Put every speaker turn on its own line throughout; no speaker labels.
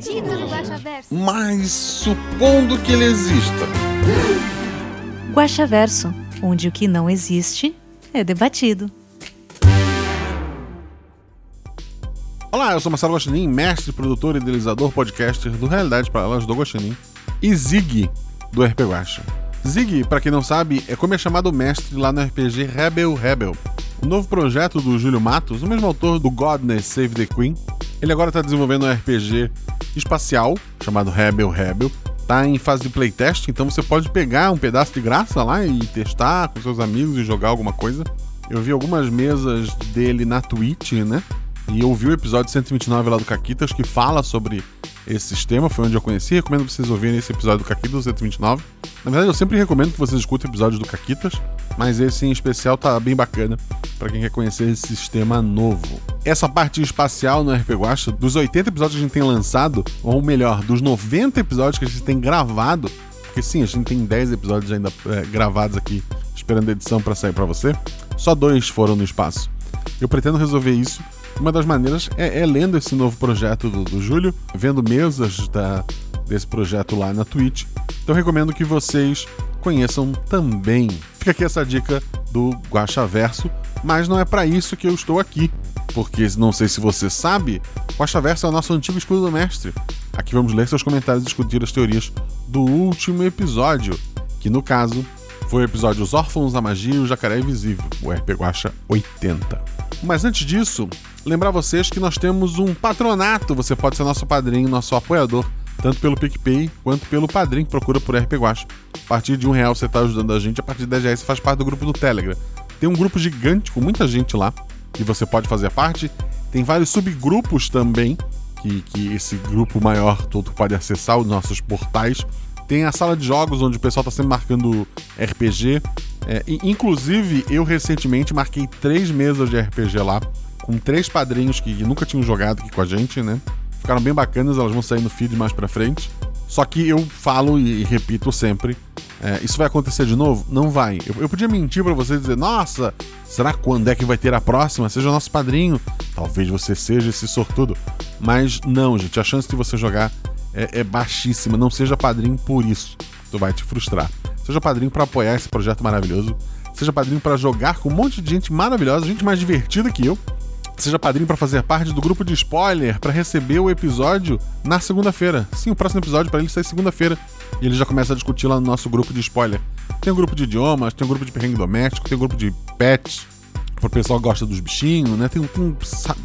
Guaxaverso.
Mas supondo que ele exista.
Guaxaverso, onde o que não existe é debatido.
Olá, eu sou Marcelo Guaxinim, mestre, produtor, idealizador, podcaster do Realidade Paralelas do Guaxinim e Zig do RP Guaxa. Zig, pra quem não sabe, é como é chamado o mestre lá no RPG Rebel Rebel, o novo projeto do Júlio Matos, o mesmo autor do Godness Save the Queen. Ele agora tá desenvolvendo um RPG espacial chamado Rebel Rebel. Tá em fase de playtest, então você pode pegar um pedaço de graça lá e testar com seus amigos e jogar alguma coisa. Eu vi algumas mesas dele na Twitch, né? E eu vi o episódio 129 lá do Caquitas que fala sobre esse sistema, foi onde eu conheci. Recomendo vocês ouvirem esse episódio do Caquitas 129. Na verdade, eu sempre recomendo que vocês escutem episódios do Caquitas, mas esse em especial tá bem bacana para quem quer conhecer esse sistema novo. Essa parte espacial no RP Guacha, dos 80 episódios que a gente tem lançado, ou melhor, dos 90 episódios que a gente tem gravado, porque sim, a gente tem 10 episódios ainda é, gravados aqui, esperando a edição para sair para você, só dois foram no espaço. Eu pretendo resolver isso uma das maneiras é, é lendo esse novo projeto do, do Júlio, vendo mesas da, desse projeto lá na Twitch. Então recomendo que vocês conheçam também. Fica aqui essa dica do Guaxa Verso, mas não é para isso que eu estou aqui. Porque não sei se você sabe, Guaxa Verso é o nosso antigo escudo do mestre. Aqui vamos ler seus comentários e discutir as teorias do último episódio, que no caso foi o episódio Os Órfãos da Magia e o Jacaré Invisível, o RP Guacha 80. Mas antes disso, lembrar vocês que nós temos um patronato. Você pode ser nosso padrinho, nosso apoiador, tanto pelo PicPay quanto pelo padrinho. Procura por RP Guacha. A partir de um real você está ajudando a gente, a partir de 10 reais você faz parte do grupo do Telegram. Tem um grupo gigante com muita gente lá que você pode fazer parte. Tem vários subgrupos também, que, que esse grupo maior todo pode acessar, os nossos portais. Tem a sala de jogos, onde o pessoal está sempre marcando RPG. É, inclusive, eu recentemente marquei três mesas de RPG lá, com três padrinhos que nunca tinham jogado aqui com a gente, né? Ficaram bem bacanas, elas vão sair no feed mais pra frente. Só que eu falo e, repito sempre: é, isso vai acontecer de novo? Não vai. Eu, eu podia mentir para você e dizer: nossa, será quando é que vai ter a próxima? Seja nosso padrinho. Talvez você seja esse sortudo. Mas não, gente, a chance de você jogar é, é baixíssima. Não seja padrinho por isso. Tu vai te frustrar. Seja padrinho para apoiar esse projeto maravilhoso. Seja padrinho para jogar com um monte de gente maravilhosa, gente mais divertida que eu. Seja padrinho para fazer parte do grupo de spoiler para receber o episódio na segunda-feira. Sim, o próximo episódio para ele sai segunda-feira. E ele já começa a discutir lá no nosso grupo de spoiler. Tem um grupo de idiomas, tem um grupo de perrengue doméstico, tem um grupo de pets, pro pessoal que gosta dos bichinhos, né? Tem, tem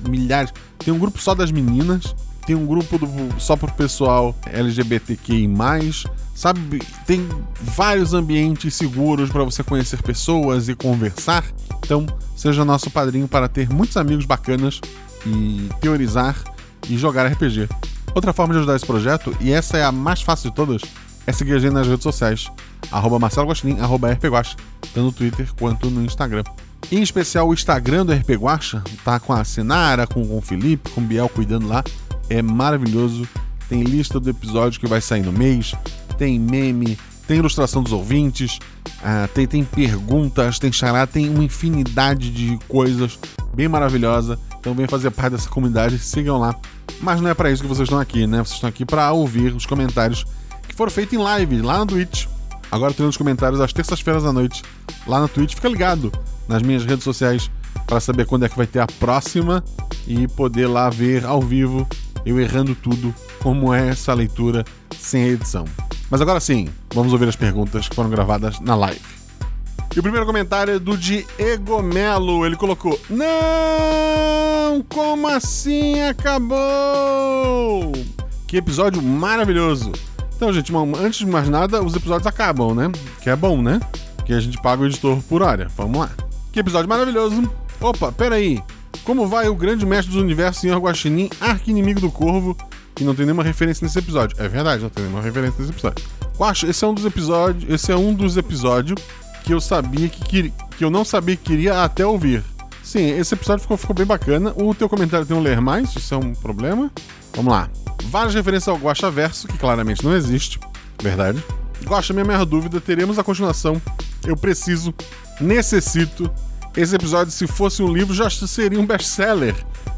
milhares. Tem um grupo só das meninas, tem um grupo do, só pro pessoal LGBTQI+, sabe? Tem vários ambientes seguros para você conhecer pessoas e conversar. Então, seja nosso padrinho para ter muitos amigos bacanas e teorizar e jogar RPG. Outra forma de ajudar esse projeto, e essa é a mais fácil de todas, é seguir a gente nas redes sociais. Arroba Marcelo Guaxinim, arroba RPGuacha, tanto no Twitter quanto no Instagram. Em especial o Instagram do RP Guacha, tá com a Sinara, com, com o Felipe, com o Biel cuidando lá. É maravilhoso. Tem lista do episódio que vai sair no mês, tem meme, tem ilustração dos ouvintes, ah, tem, tem perguntas, tem chará, tem uma infinidade de coisas bem maravilhosa. Então vem fazer parte dessa comunidade, sigam lá. Mas não é para isso que vocês estão aqui, né? Vocês estão aqui para ouvir os comentários que foram feitos em live lá na Twitch. Agora tem os comentários às terças-feiras à noite lá na Twitch. Fica ligado nas minhas redes sociais para saber quando é que vai ter a próxima e poder lá ver ao vivo eu errando tudo, como é essa leitura sem edição. Mas agora sim, vamos ouvir as perguntas que foram gravadas na live. E o primeiro comentário é do Diego Melo. Ele colocou: Não! Como assim acabou? Que episódio maravilhoso! Então, gente, antes de mais nada, os episódios acabam, né? Que é bom, né? Que a gente paga o editor por hora. Vamos lá. Que episódio maravilhoso! Opa, peraí. Como vai o grande mestre do universo, Senhor Guaxinim, arqui-inimigo do Corvo, que não tem nenhuma referência nesse episódio. É verdade, não tem nenhuma referência nesse episódio. Guaxa, esse é um dos episódios. Esse é um dos episódios que eu sabia que, queria, que eu não sabia que queria até ouvir. Sim, esse episódio ficou, ficou bem bacana. O teu comentário tem um ler mais, isso é um problema. Vamos lá. Várias referências ao Guaxa Verso, que claramente não existe. Verdade. Guaxa, minha maior dúvida, teremos a continuação. Eu preciso, necessito. Esse episódio, se fosse um livro, já seria um best-seller.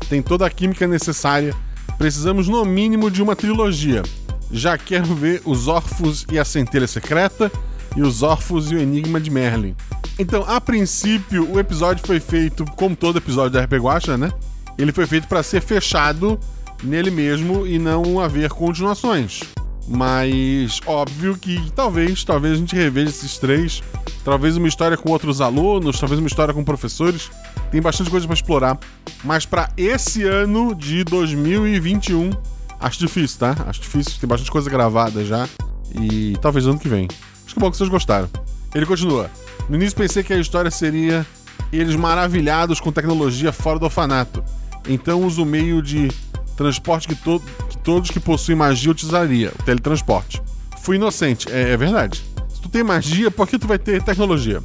Tem toda a química necessária. Precisamos, no mínimo, de uma trilogia. Já quero ver os Órfãos e a Centelha Secreta e os Órfãos e o Enigma de Merlin. Então, a princípio, o episódio foi feito, como todo episódio da RP Guacha, né? Ele foi feito para ser fechado nele mesmo e não haver continuações. Mas óbvio que talvez, talvez a gente reveja esses três. Talvez uma história com outros alunos, talvez uma história com professores. Tem bastante coisa para explorar. Mas para esse ano de 2021, acho difícil, tá? Acho difícil. Tem bastante coisa gravada já. E talvez ano que vem. Acho que é bom que vocês gostaram. Ele continua. No início pensei que a história seria eles maravilhados com tecnologia fora do orfanato. Então uso o meio de transporte que, to que todos que possuem magia utilizaria, o teletransporte. Fui inocente, é, é, verdade. Se tu tem magia, por que tu vai ter tecnologia?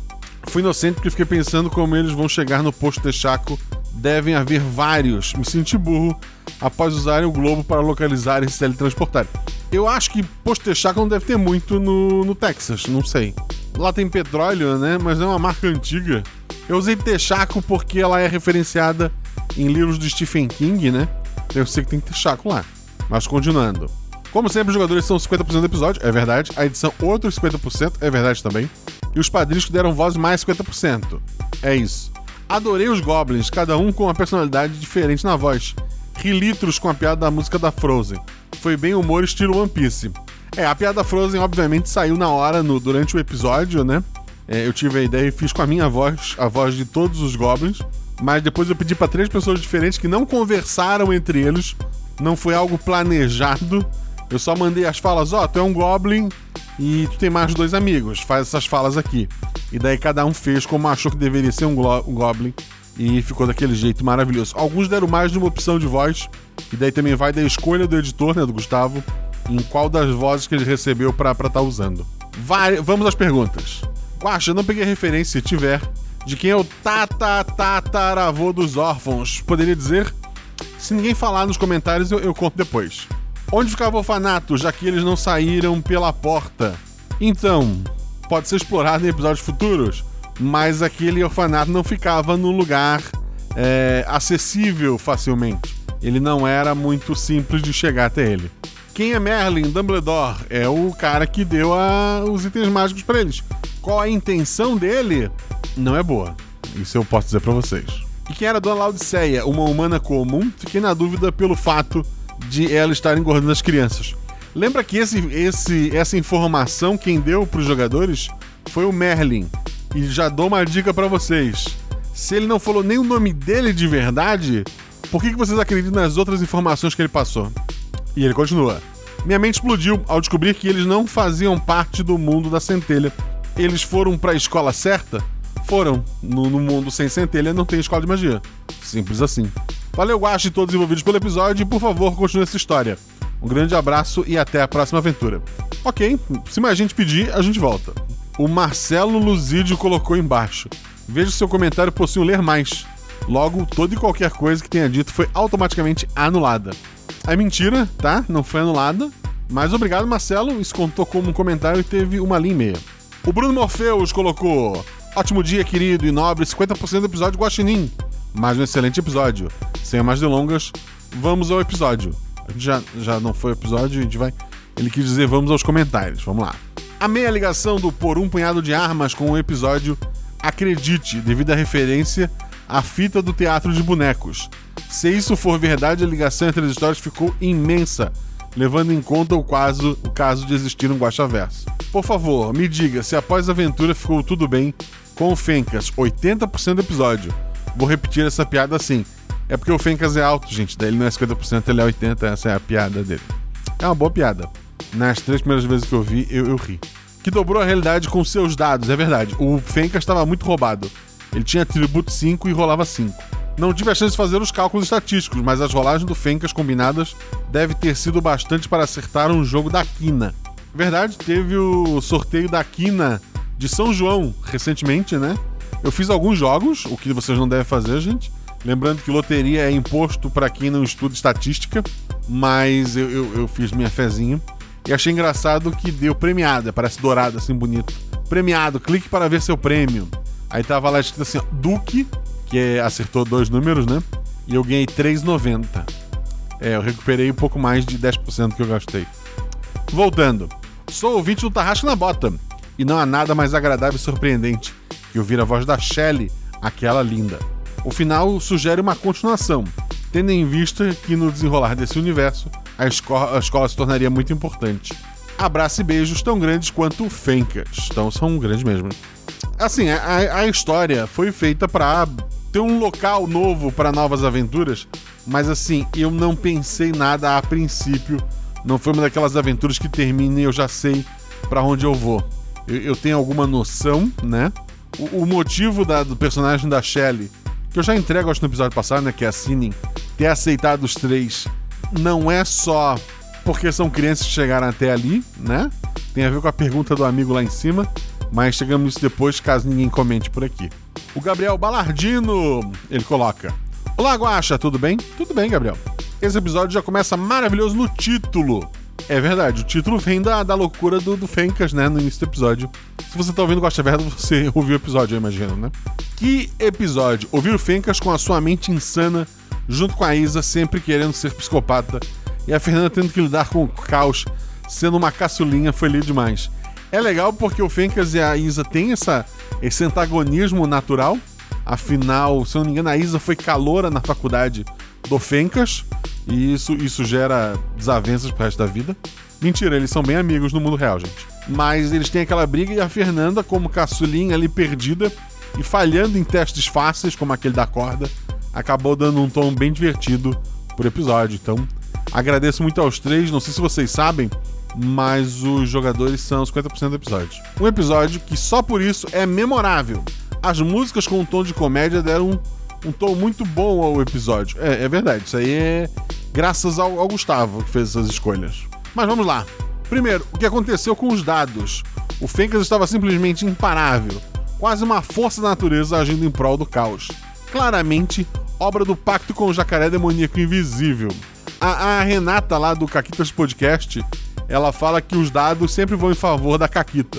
Fui inocente porque fiquei pensando como eles vão chegar no posto de Chaco. Devem haver vários. Me senti burro após usarem o globo para localizar e se teletransportar. Eu acho que posto de Chaco não deve ter muito no, no Texas, não sei. Lá tem petróleo, né? Mas é uma marca antiga. Eu usei Texaco porque ela é referenciada em livros do Stephen King, né? Eu sei que tem Texaco lá. Mas continuando. Como sempre, os jogadores são 50% do episódio, é verdade. A edição, outros 50%, é verdade também. E os padrinhos que deram voz, mais 50%. É isso. Adorei os Goblins, cada um com uma personalidade diferente na voz. Ri litros com a piada da música da Frozen. Foi bem humor estilo One Piece. É, a piada Frozen, obviamente, saiu na hora, no, durante o episódio, né? É, eu tive a ideia e fiz com a minha voz, a voz de todos os Goblins. Mas depois eu pedi para três pessoas diferentes que não conversaram entre eles. Não foi algo planejado. Eu só mandei as falas: Ó, oh, tu é um Goblin e tu tem mais dois amigos. Faz essas falas aqui. E daí cada um fez como achou que deveria ser um, um Goblin. E ficou daquele jeito maravilhoso. Alguns deram mais de uma opção de voz. E daí também vai da escolha do editor, né, do Gustavo, em qual das vozes que ele recebeu para estar tá usando. Vai, vamos às perguntas. Guaxa, eu não peguei referência, se tiver, de quem é o tata-tataravô dos órfãos. Poderia dizer? Se ninguém falar nos comentários, eu, eu conto depois. Onde ficava o orfanato, já que eles não saíram pela porta? Então, pode ser explorado em episódios futuros, mas aquele orfanato não ficava num lugar é, acessível facilmente. Ele não era muito simples de chegar até ele. Quem é Merlin Dumbledore? É o cara que deu a, os itens mágicos para eles. Qual a intenção dele? Não é boa. Isso eu posso dizer para vocês. E quem era Dona Laodiceia? Uma humana comum? Fiquei na dúvida pelo fato de ela estar engordando as crianças. Lembra que esse, esse, essa informação quem deu para os jogadores foi o Merlin. E já dou uma dica para vocês. Se ele não falou nem o nome dele de verdade, por que, que vocês acreditam nas outras informações que ele passou? E ele continua. Minha mente explodiu ao descobrir que eles não faziam parte do mundo da centelha. Eles foram para a escola certa? Foram. No, no, mundo sem centelha não tem escola de magia. Simples assim. Valeu, Guache todos envolvidos pelo episódio e por favor, continue essa história. Um grande abraço e até a próxima aventura. Ok, se mais gente pedir, a gente volta. O Marcelo Luzidio colocou embaixo. Veja seu comentário possui um ler mais. Logo, toda e qualquer coisa que tenha dito foi automaticamente anulada. É mentira, tá? Não foi anulada. Mas obrigado, Marcelo. Isso contou como um comentário e teve uma linha e meia. O Bruno Morpheus colocou: Ótimo dia, querido e nobre, 50% do episódio Guaxinim. Mais um excelente episódio. Sem mais delongas, vamos ao episódio. Já, já não foi o episódio, a gente vai. Ele quis dizer vamos aos comentários. Vamos lá. Amei a ligação do Por um Punhado de Armas com o episódio Acredite, devido à referência à fita do teatro de bonecos. Se isso for verdade, a ligação entre as histórias ficou imensa, levando em conta o caso, o caso de existir um Guaxaverso. Por favor, me diga se após a aventura ficou tudo bem com o Fencas, 80% do episódio. Vou repetir essa piada assim. É porque o Fencas é alto, gente, daí ele não é 50%, ele é 80%, essa é a piada dele. É uma boa piada. Nas três primeiras vezes que eu vi, eu, eu ri. Que dobrou a realidade com seus dados, é verdade. O Fencas estava muito roubado. Ele tinha atributo 5 e rolava 5. Não tive a chance de fazer os cálculos estatísticos, mas as rolagens do Fencas combinadas deve ter sido bastante para acertar um jogo da Quina. Verdade, teve o sorteio da Quina de São João recentemente, né? Eu fiz alguns jogos, o que vocês não devem fazer, gente. Lembrando que loteria é imposto para quem não estuda estatística, mas eu, eu, eu fiz minha fezinha. E achei engraçado que deu premiada, parece dourado, assim, bonito. Premiado, clique para ver seu prêmio. Aí tava lá escrito assim, ó, Duque, que é, acertou dois números, né? E eu ganhei 3,90. É, eu recuperei um pouco mais de 10% que eu gastei. Voltando. Sou ouvinte do Tarrasco na Bota. E não há nada mais agradável e surpreendente que ouvir a voz da Shelley, aquela linda. O final sugere uma continuação, tendo em vista que no desenrolar desse universo, a escola, a escola se tornaria muito importante. Abraço e beijos tão grandes quanto Fencas. Então são grandes mesmo. Assim, a, a história foi feita para ter um local novo para novas aventuras, mas assim, eu não pensei nada a princípio. Não foi uma daquelas aventuras que termina e eu já sei para onde eu vou. Eu, eu, tenho alguma noção, né? O, o motivo da, do personagem da Shelley, que eu já entrego acho no episódio passado, né? Que é a Sinning, ter aceitado os três, não é só porque são crianças que chegaram até ali, né? Tem a ver com a pergunta do amigo lá em cima, mas chegamos nisso depois, caso ninguém comente por aqui. O Gabriel Balardino, ele coloca: Olá, Guaxa, tudo bem? Tudo bem, Gabriel. Esse episódio já começa maravilhoso no título. É verdade, o título vem da, da loucura do, do Fencas, né, no início do episódio. Se você tá ouvindo Gosta Verda, você ouviu o episódio, eu imagino, né? Que episódio! Ouvir o Fencas com a sua mente insana, junto com a Isa sempre querendo ser psicopata, e a Fernanda tendo que lidar com o caos, sendo uma caçulinha, foi lindo demais. É legal porque o Fencas e a Isa têm essa, esse antagonismo natural. Afinal, se eu não me engano, a Isa foi caloura na faculdade do Fencas. E isso, isso gera desavenças pro resto da vida. Mentira, eles são bem amigos no mundo real, gente. Mas eles têm aquela briga e a Fernanda, como caçulinha ali perdida e falhando em testes fáceis, como aquele da corda, acabou dando um tom bem divertido por episódio. Então, agradeço muito aos três. Não sei se vocês sabem, mas os jogadores são 50% do episódio. Um episódio que só por isso é memorável. As músicas com um tom de comédia deram um tom muito bom ao episódio. É, é verdade, isso aí é graças ao, ao Gustavo que fez essas escolhas. Mas vamos lá. Primeiro, o que aconteceu com os dados? O Fencas estava simplesmente imparável, quase uma força da natureza agindo em prol do caos. Claramente, obra do pacto com o jacaré demoníaco invisível. A, a Renata lá do Caquitas Podcast, ela fala que os dados sempre vão em favor da Caquita.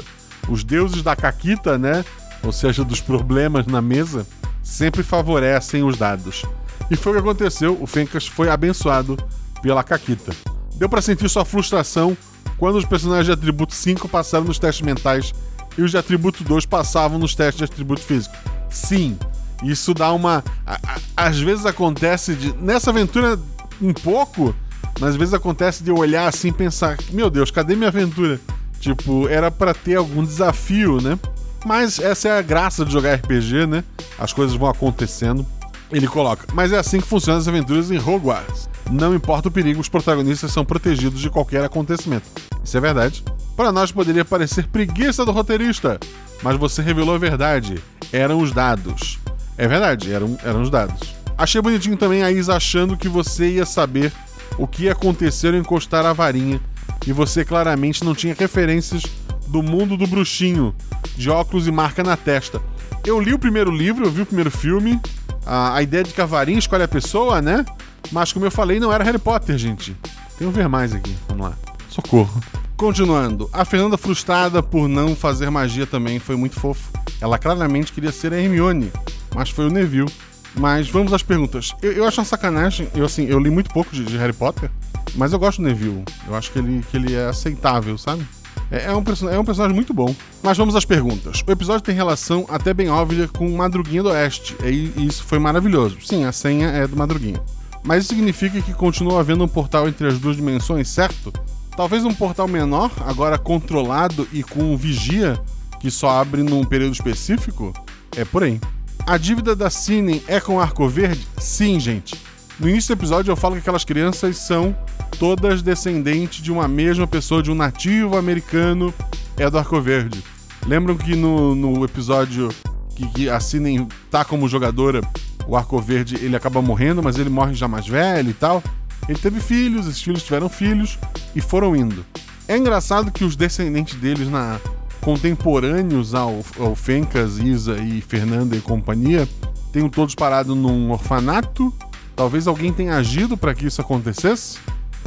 Os deuses da Caquita, né? Ou seja, dos problemas na mesa, sempre favorecem os dados. E foi o que aconteceu, o Fencas foi abençoado pela Caquita. Deu para sentir sua frustração quando os personagens de atributo 5 passaram nos testes mentais e os de atributo 2 passavam nos testes de atributo físico. Sim, isso dá uma. A, a, às vezes acontece de. Nessa aventura, um pouco, mas às vezes acontece de eu olhar assim e pensar: meu Deus, cadê minha aventura? Tipo, era para ter algum desafio, né? Mas essa é a graça de jogar RPG, né? As coisas vão acontecendo. Ele coloca, mas é assim que funcionam as aventuras em Hogwarts. Não importa o perigo, os protagonistas são protegidos de qualquer acontecimento. Isso é verdade. Para nós poderia parecer preguiça do roteirista, mas você revelou a verdade. Eram os dados. É verdade, eram, eram os dados. Achei bonitinho também a Isa achando que você ia saber o que aconteceu ao encostar a varinha e você claramente não tinha referências do mundo do bruxinho, de óculos e marca na testa. Eu li o primeiro livro, eu vi o primeiro filme, a, a ideia de que a varinha escolhe a pessoa, né? Mas como eu falei, não era Harry Potter, gente. Tem um ver mais aqui, vamos lá. Socorro. Continuando, a Fernanda frustrada por não fazer magia também foi muito fofo. Ela claramente queria ser a Hermione, mas foi o Neville. Mas vamos às perguntas. Eu, eu acho uma sacanagem, eu assim, eu li muito pouco de, de Harry Potter, mas eu gosto do Neville. Eu acho que ele, que ele é aceitável, sabe? É, é, um, é um personagem muito bom. Mas vamos às perguntas. O episódio tem relação até bem óbvia com Madruguinha do Oeste, e isso foi maravilhoso. Sim, a senha é do Madruguinha. Mas isso significa que continua havendo um portal entre as duas dimensões, certo? Talvez um portal menor, agora controlado e com vigia, que só abre num período específico? É por aí. A dívida da Cine é com Arco Verde? Sim, gente. No início do episódio eu falo que aquelas crianças são todas descendentes de uma mesma pessoa, de um nativo americano, é do Arco Verde. Lembram que no, no episódio que, que a Cinem tá como jogadora o Arco Verde ele acaba morrendo, mas ele morre já mais velho e tal. Ele teve filhos, esses filhos tiveram filhos e foram indo. É engraçado que os descendentes deles na contemporâneos ao, ao Fencas, Isa e Fernanda e companhia tenham todos parado num orfanato. Talvez alguém tenha agido para que isso acontecesse.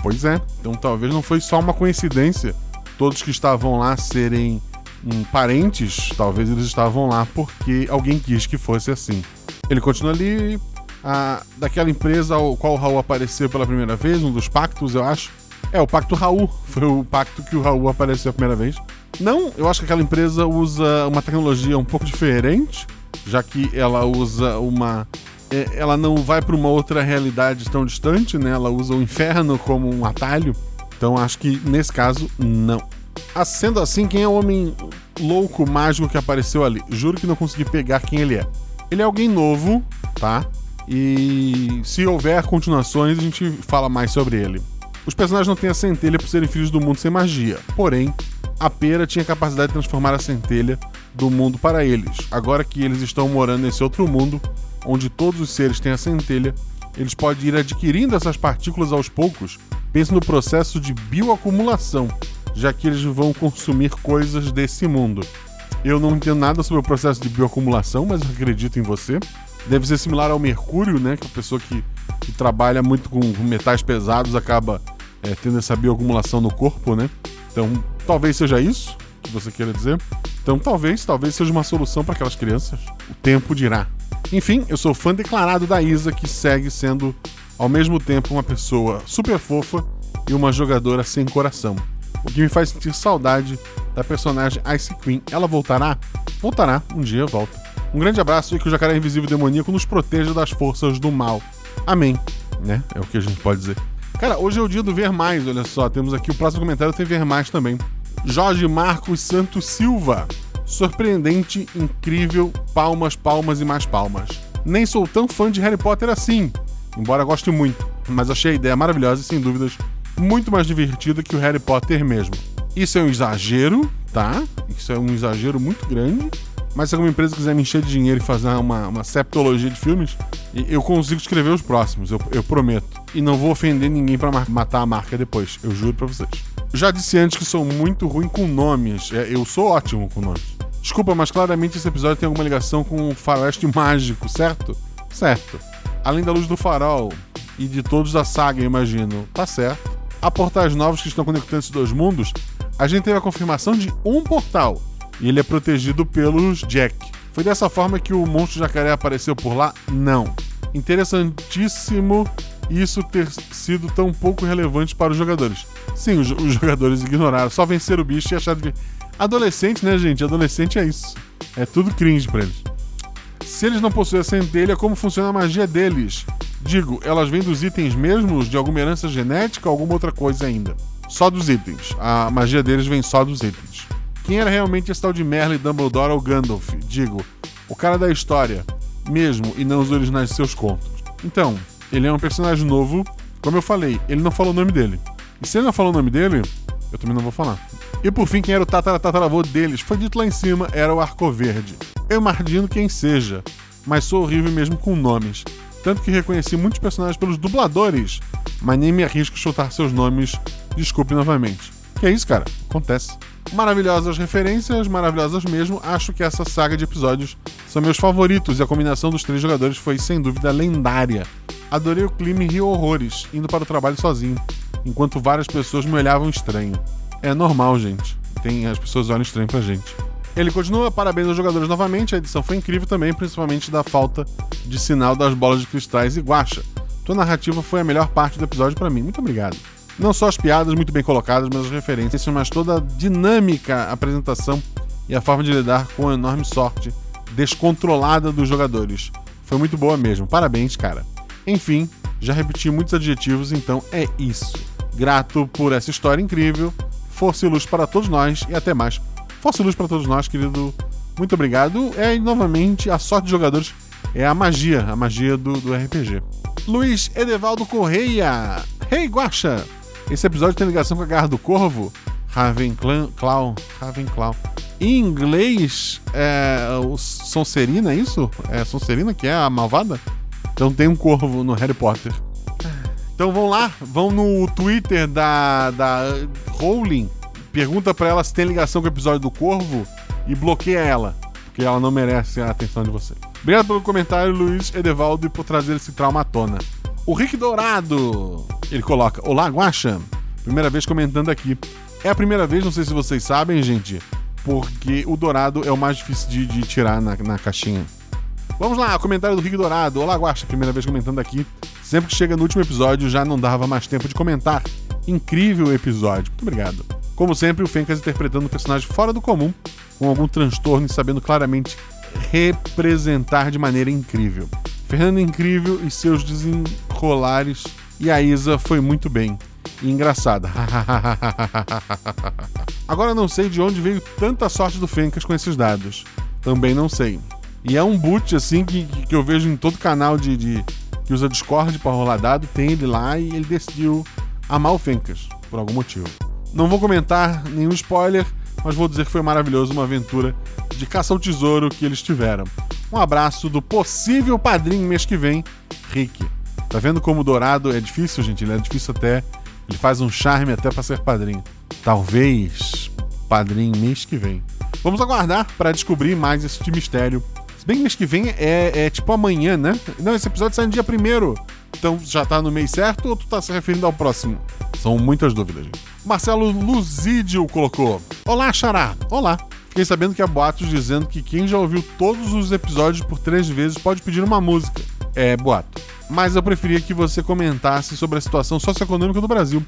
Pois é, então talvez não foi só uma coincidência todos que estavam lá serem um, parentes, talvez eles estavam lá porque alguém quis que fosse assim. Ele continua ali, a, daquela empresa ao qual o Raul apareceu pela primeira vez, um dos pactos, eu acho. É, o Pacto Raul. Foi o pacto que o Raul apareceu a primeira vez. Não, eu acho que aquela empresa usa uma tecnologia um pouco diferente, já que ela usa uma. É, ela não vai para uma outra realidade tão distante, né? Ela usa o inferno como um atalho. Então acho que nesse caso, não. Ah, sendo assim, quem é o homem louco, mágico que apareceu ali? Juro que não consegui pegar quem ele é. Ele é alguém novo, tá? E se houver continuações, a gente fala mais sobre ele. Os personagens não têm a centelha por serem filhos do mundo sem magia. Porém, a pera tinha a capacidade de transformar a centelha do mundo para eles. Agora que eles estão morando nesse outro mundo, onde todos os seres têm a centelha, eles podem ir adquirindo essas partículas aos poucos. Pense no processo de bioacumulação, já que eles vão consumir coisas desse mundo. Eu não entendo nada sobre o processo de bioacumulação, mas acredito em você. Deve ser similar ao mercúrio, né? Que a pessoa que, que trabalha muito com metais pesados acaba é, tendo essa bioacumulação no corpo, né? Então, talvez seja isso que você queira dizer. Então, talvez, talvez seja uma solução para aquelas crianças. O tempo dirá. Enfim, eu sou fã declarado da Isa, que segue sendo ao mesmo tempo uma pessoa super fofa e uma jogadora sem coração. O que me faz sentir saudade da personagem Ice Queen. Ela voltará? Voltará, um dia volta. Um grande abraço e que o jacaré invisível demoníaco nos proteja das forças do mal. Amém. Né? É o que a gente pode dizer. Cara, hoje é o dia do Ver Mais, olha só. Temos aqui o próximo comentário, tem Ver Mais também. Jorge Marcos Santos Silva. Surpreendente, incrível, palmas, palmas e mais palmas. Nem sou tão fã de Harry Potter assim, embora goste muito, mas achei a ideia maravilhosa e sem dúvidas muito mais divertida que o Harry Potter mesmo. Isso é um exagero, tá? Isso é um exagero muito grande, mas se alguma empresa quiser me encher de dinheiro e fazer uma, uma septologia de filmes, eu consigo escrever os próximos, eu, eu prometo. E não vou ofender ninguém para matar a marca depois, eu juro pra vocês. Já disse antes que sou muito ruim com nomes, é, eu sou ótimo com nomes. Desculpa, mas claramente esse episódio tem alguma ligação com o faroeste mágico, certo? Certo. Além da luz do farol e de todos da saga, imagino. Tá certo. Há portais novos que estão conectando esses dois mundos. A gente teve a confirmação de um portal e ele é protegido pelos Jack. Foi dessa forma que o monstro jacaré apareceu por lá? Não. Interessantíssimo isso ter sido tão pouco relevante para os jogadores. Sim, os, jogadores ignoraram, só vencer o bicho e achar de. Adolescente, né, gente? Adolescente é isso. É tudo cringe pra eles. Se eles não possuem a centelha, como funciona a magia deles? Digo, elas vêm dos itens mesmos, de alguma herança genética ou alguma outra coisa ainda? Só dos itens. A magia deles vem só dos itens. Quem era realmente esse tal de Merlin, Dumbledore ou Gandalf? Digo, o cara da história, mesmo, e não os originais de seus contos. Então, ele é um personagem novo, como eu falei, ele não falou o nome dele. E se ele não falou o nome dele, eu também não vou falar. E por fim, quem era o tataravô deles? Foi dito lá em cima, era o Arco Verde. Eu imagino quem seja, mas sou horrível mesmo com nomes. Tanto que reconheci muitos personagens pelos dubladores, mas nem me arrisco a chutar seus nomes. Desculpe novamente. Que é isso, cara? Acontece. Maravilhosas referências, maravilhosas mesmo. Acho que essa saga de episódios são meus favoritos e a combinação dos três jogadores foi sem dúvida lendária. Adorei o clima e ri horrores, indo para o trabalho sozinho, enquanto várias pessoas me olhavam estranho. É normal, gente. Tem as pessoas olham estranho pra gente. Ele continua, parabéns aos jogadores novamente, a edição foi incrível também, principalmente da falta de sinal das bolas de cristais e guacha. Tua narrativa foi a melhor parte do episódio para mim. Muito obrigado. Não só as piadas muito bem colocadas, mas as referências, mas toda a dinâmica, apresentação e a forma de lidar com a enorme sorte descontrolada dos jogadores. Foi muito boa mesmo. Parabéns, cara. Enfim, já repeti muitos adjetivos, então é isso. Grato por essa história incrível. Força e luz para todos nós e até mais. Força e luz para todos nós, querido. Muito obrigado. É novamente a sorte de jogadores é a magia, a magia do, do RPG. Luiz Edevaldo Correia. Hey, Guaxa! Esse episódio tem ligação com a Garra do Corvo? Ravenclaw. Ravenclaw. Em inglês, é o Sonserina, é isso? É Sonserina que é a malvada? Então tem um corvo no Harry Potter. Então vão lá, vão no Twitter da, da Rowling, pergunta pra ela se tem ligação com o episódio do Corvo e bloqueia ela, porque ela não merece a atenção de você. Obrigado pelo comentário, Luiz Edevaldo, e por trazer esse trauma à tona. O Rick Dourado, ele coloca: Olá, Guaxa. Primeira vez comentando aqui. É a primeira vez, não sei se vocês sabem, gente, porque o Dourado é o mais difícil de, de tirar na, na caixinha. Vamos lá, comentário do Rick Dourado. Olá, Guaxa, primeira vez comentando aqui. Sempre que chega no último episódio já não dava mais tempo de comentar. Incrível episódio. Muito obrigado. Como sempre, o Fencas interpretando um personagem fora do comum, com algum transtorno e sabendo claramente representar de maneira incrível. Fernando incrível e seus desenrolares e a Isa foi muito bem. E engraçada. Agora não sei de onde veio tanta sorte do Fencas com esses dados. Também não sei. E é um boot assim que, que eu vejo em todo canal de, de que usa Discord para rolar dado, tem ele lá e ele decidiu amar o Fencas, por algum motivo. Não vou comentar nenhum spoiler, mas vou dizer que foi maravilhoso uma aventura de caça ao tesouro que eles tiveram. Um abraço do possível padrinho mês que vem, Rick. Tá vendo como o Dourado é difícil, gente? Ele é difícil até. Ele faz um charme até para ser padrinho. Talvez padrinho mês que vem. Vamos aguardar para descobrir mais esse mistério. Se bem que mês que vem é, é tipo amanhã, né? Não, esse episódio sai no dia primeiro. Então já tá no mês certo ou tu tá se referindo ao próximo? São muitas dúvidas, gente. Marcelo Luzídio colocou: Olá, Xará. Olá. Fiquei sabendo que há boatos dizendo que quem já ouviu todos os episódios por três vezes pode pedir uma música. É boato. Mas eu preferia que você comentasse sobre a situação socioeconômica do Brasil,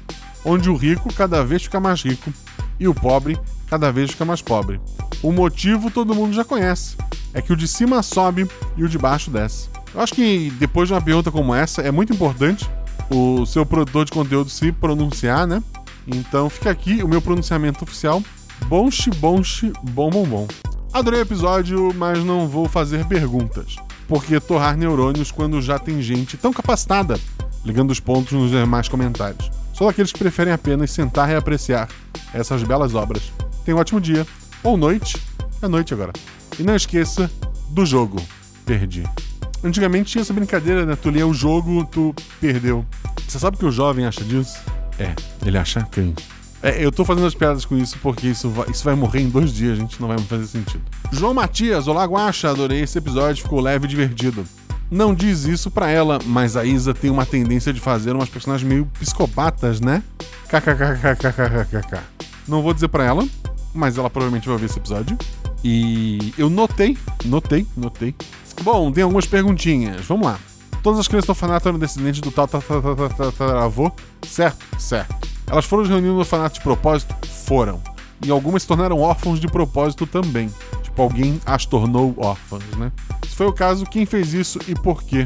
onde o rico cada vez fica mais rico e o pobre cada vez fica mais pobre. O motivo todo mundo já conhece: é que o de cima sobe e o de baixo desce. Eu acho que depois de uma pergunta como essa, é muito importante o seu produtor de conteúdo se pronunciar, né? Então fica aqui o meu pronunciamento oficial Bonche, bonche, bom, bom, bom. Adorei o episódio, mas não vou fazer perguntas. Porque torrar neurônios quando já tem gente tão capacitada ligando os pontos nos demais comentários. Só aqueles que preferem apenas sentar e apreciar essas belas obras. Tenha um ótimo dia, ou noite, é noite agora. E não esqueça do jogo. Perdi. Antigamente tinha essa brincadeira, né? Tu lia o jogo, tu perdeu. Você sabe o que o jovem acha disso? É, ele acha quem? É, eu tô fazendo as piadas com isso porque isso vai, isso vai morrer em dois dias, gente, não vai fazer sentido. João Matias, olá Guacha, adorei esse episódio, ficou leve e divertido. Não diz isso pra ela, mas a Isa tem uma tendência de fazer umas personagens meio psicopatas, né? KKKKKKKK. Não vou dizer pra ela, mas ela provavelmente vai ver esse episódio. E eu notei, notei, notei. Bom, tem algumas perguntinhas. Vamos lá. Todas as crianças do orfanato eram descendentes do tal avô? Certo? Certo. Elas foram reunidas no orfanato de propósito? Foram. E algumas se tornaram órfãos de propósito também. Tipo, alguém as tornou órfãs, né? Se foi o caso, quem fez isso e por quê?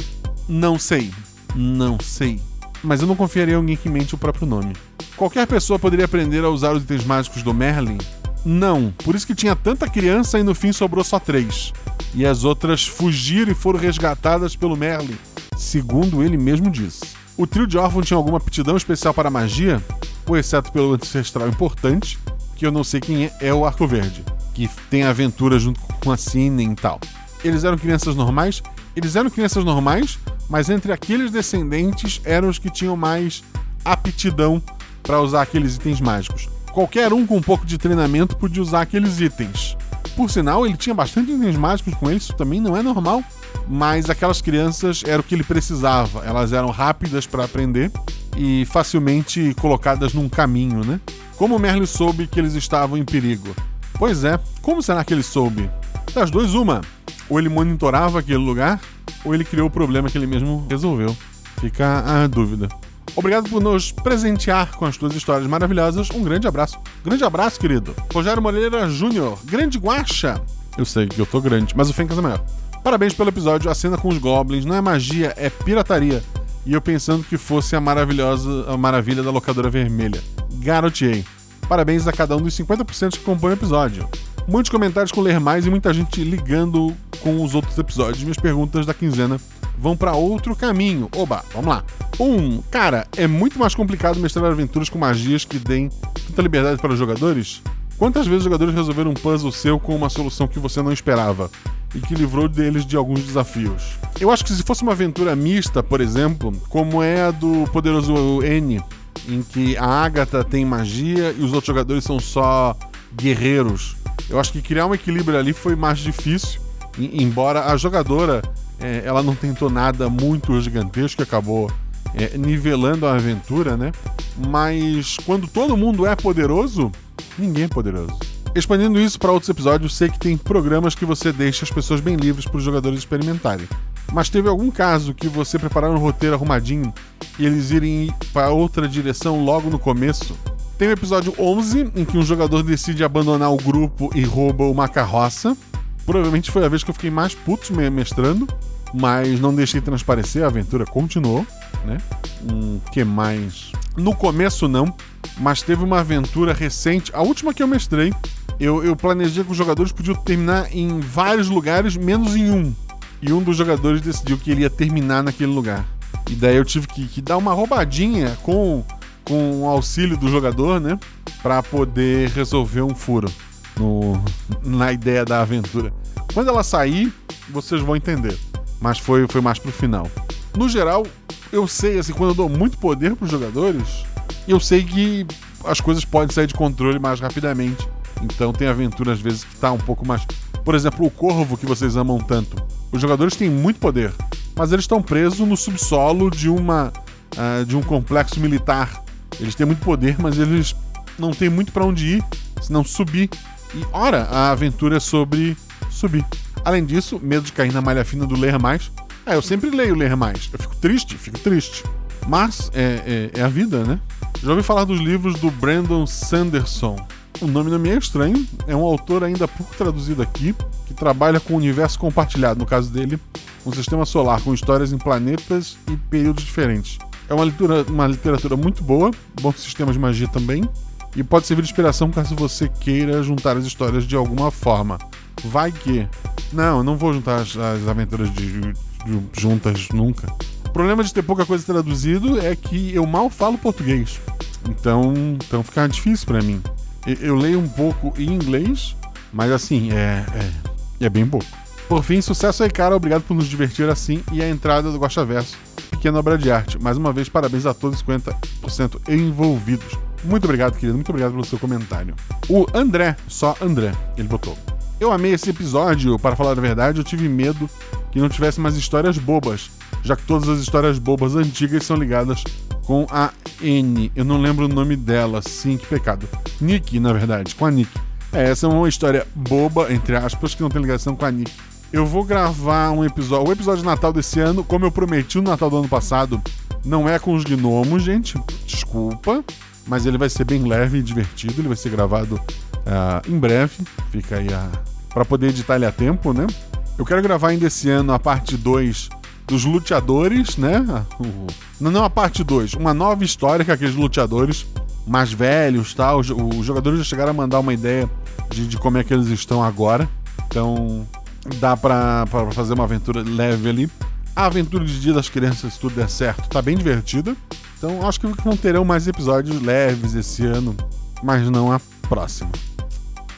Não sei. Não sei. Mas eu não confiaria em alguém que mente o próprio nome. Qualquer pessoa poderia aprender a usar os itens mágicos do Merlin? Não. Por isso que tinha tanta criança e no fim sobrou só três. E as outras fugiram e foram resgatadas pelo Merlin, segundo ele mesmo disse. O trio de órfãos tinha alguma aptidão especial para magia? ou exceto pelo ancestral importante, que eu não sei quem é, é o Arco Verde, que tem aventura junto com a Cine e tal. Eles eram crianças normais? Eles eram crianças normais, mas entre aqueles descendentes eram os que tinham mais aptidão para usar aqueles itens mágicos. Qualquer um com um pouco de treinamento podia usar aqueles itens. Por sinal, ele tinha bastante itens mágicos com ele, isso também não é normal. Mas aquelas crianças era o que ele precisava. Elas eram rápidas para aprender e facilmente colocadas num caminho, né? Como Merlin soube que eles estavam em perigo? Pois é, como será que ele soube? Das duas, uma. Ou ele monitorava aquele lugar, ou ele criou o problema que ele mesmo resolveu. Fica a dúvida. Obrigado por nos presentear com as tuas histórias maravilhosas. Um grande abraço. Grande abraço, querido. Rogério Moreira Júnior, grande guacha. Eu sei que eu tô grande, mas o Fencas é maior. Parabéns pelo episódio. A cena com os goblins não é magia, é pirataria e eu pensando que fosse a maravilhosa a maravilha da locadora vermelha. Garoteei. Parabéns a cada um dos 50% que compõem o episódio. Muitos comentários com ler mais e muita gente ligando com os outros episódios. Minhas perguntas da quinzena vão para outro caminho. Oba, vamos lá. Um, cara, é muito mais complicado mestrar aventuras com magias que deem tanta liberdade para os jogadores? Quantas vezes os jogadores resolveram um puzzle seu com uma solução que você não esperava? e que livrou deles de alguns desafios. Eu acho que se fosse uma aventura mista, por exemplo, como é a do Poderoso N, em que a Agatha tem magia e os outros jogadores são só guerreiros. Eu acho que criar um equilíbrio ali foi mais difícil, embora a jogadora é, ela não tentou nada muito gigantesco que acabou é, nivelando a aventura, né? Mas quando todo mundo é poderoso, ninguém é poderoso. Expandindo isso para outros episódios, sei que tem programas que você deixa as pessoas bem livres para os jogadores experimentarem. Mas teve algum caso que você preparar um roteiro arrumadinho e eles irem para outra direção logo no começo? Tem o episódio 11, em que um jogador decide abandonar o grupo e rouba uma carroça. Provavelmente foi a vez que eu fiquei mais puto mestrando, mas não deixei transparecer, a aventura continuou, né? Um que mais? No começo não, mas teve uma aventura recente, a última que eu mestrei, eu, eu planejei que os jogadores podiam terminar em vários lugares, menos em um. E um dos jogadores decidiu que ele ia terminar naquele lugar. E daí eu tive que, que dar uma roubadinha com, com o auxílio do jogador, né? Pra poder resolver um furo no, na ideia da aventura. Quando ela sair, vocês vão entender. Mas foi, foi mais pro final. No geral, eu sei, assim, quando eu dou muito poder pros jogadores, eu sei que as coisas podem sair de controle mais rapidamente. Então tem aventura às vezes que tá um pouco mais. Por exemplo, o Corvo que vocês amam tanto. Os jogadores têm muito poder, mas eles estão presos no subsolo de uma uh, de um complexo militar. Eles têm muito poder, mas eles não têm muito para onde ir, senão subir. E ora, a aventura é sobre subir. Além disso, medo de cair na malha fina do ler mais. Ah, eu sempre leio ler mais. Eu fico triste, fico triste. Mas é, é, é a vida, né? Já ouvi falar dos livros do Brandon Sanderson. O nome não me é estranho, é um autor ainda pouco traduzido aqui, que trabalha com o universo compartilhado, no caso dele, um sistema solar com histórias em planetas e períodos diferentes. É uma literatura, uma literatura muito boa, bom sistema de magia também, e pode servir de inspiração caso você queira juntar as histórias de alguma forma. Vai que. Não, não vou juntar as, as aventuras de, de, juntas nunca. O problema de ter pouca coisa traduzido é que eu mal falo português. Então, então fica difícil para mim. Eu leio um pouco em inglês, mas assim, é, é, é bem pouco. Por fim, sucesso aí, cara. Obrigado por nos divertir assim e a entrada do Gosta Verso. Pequena obra de arte. Mais uma vez, parabéns a todos 50% envolvidos. Muito obrigado, querido. Muito obrigado pelo seu comentário. O André, só André, ele botou. Eu amei esse episódio, para falar a verdade, eu tive medo que não tivesse mais histórias bobas, já que todas as histórias bobas antigas são ligadas com a N. Eu não lembro o nome dela, sim, que pecado. Nick, na verdade, com a Nick. É, essa é uma história boba, entre aspas, que não tem ligação com a Nick. Eu vou gravar um episódio. O episódio de Natal desse ano, como eu prometi no Natal do ano passado, não é com os gnomos, gente. Desculpa. Mas ele vai ser bem leve e divertido. Ele vai ser gravado uh, em breve. Fica aí a. para poder editar ele a tempo, né? Eu quero gravar ainda esse ano a parte 2 dos luteadores, né? Não, não a parte 2, uma nova história com aqueles luteadores mais velhos, tal. Os, os jogadores já chegaram a mandar uma ideia de, de, como é que eles estão agora. Então dá pra, pra fazer uma aventura leve ali. A aventura de Dia das Crianças, se tudo der certo, tá bem divertida. Então acho que não terão mais episódios leves esse ano, mas não a próxima.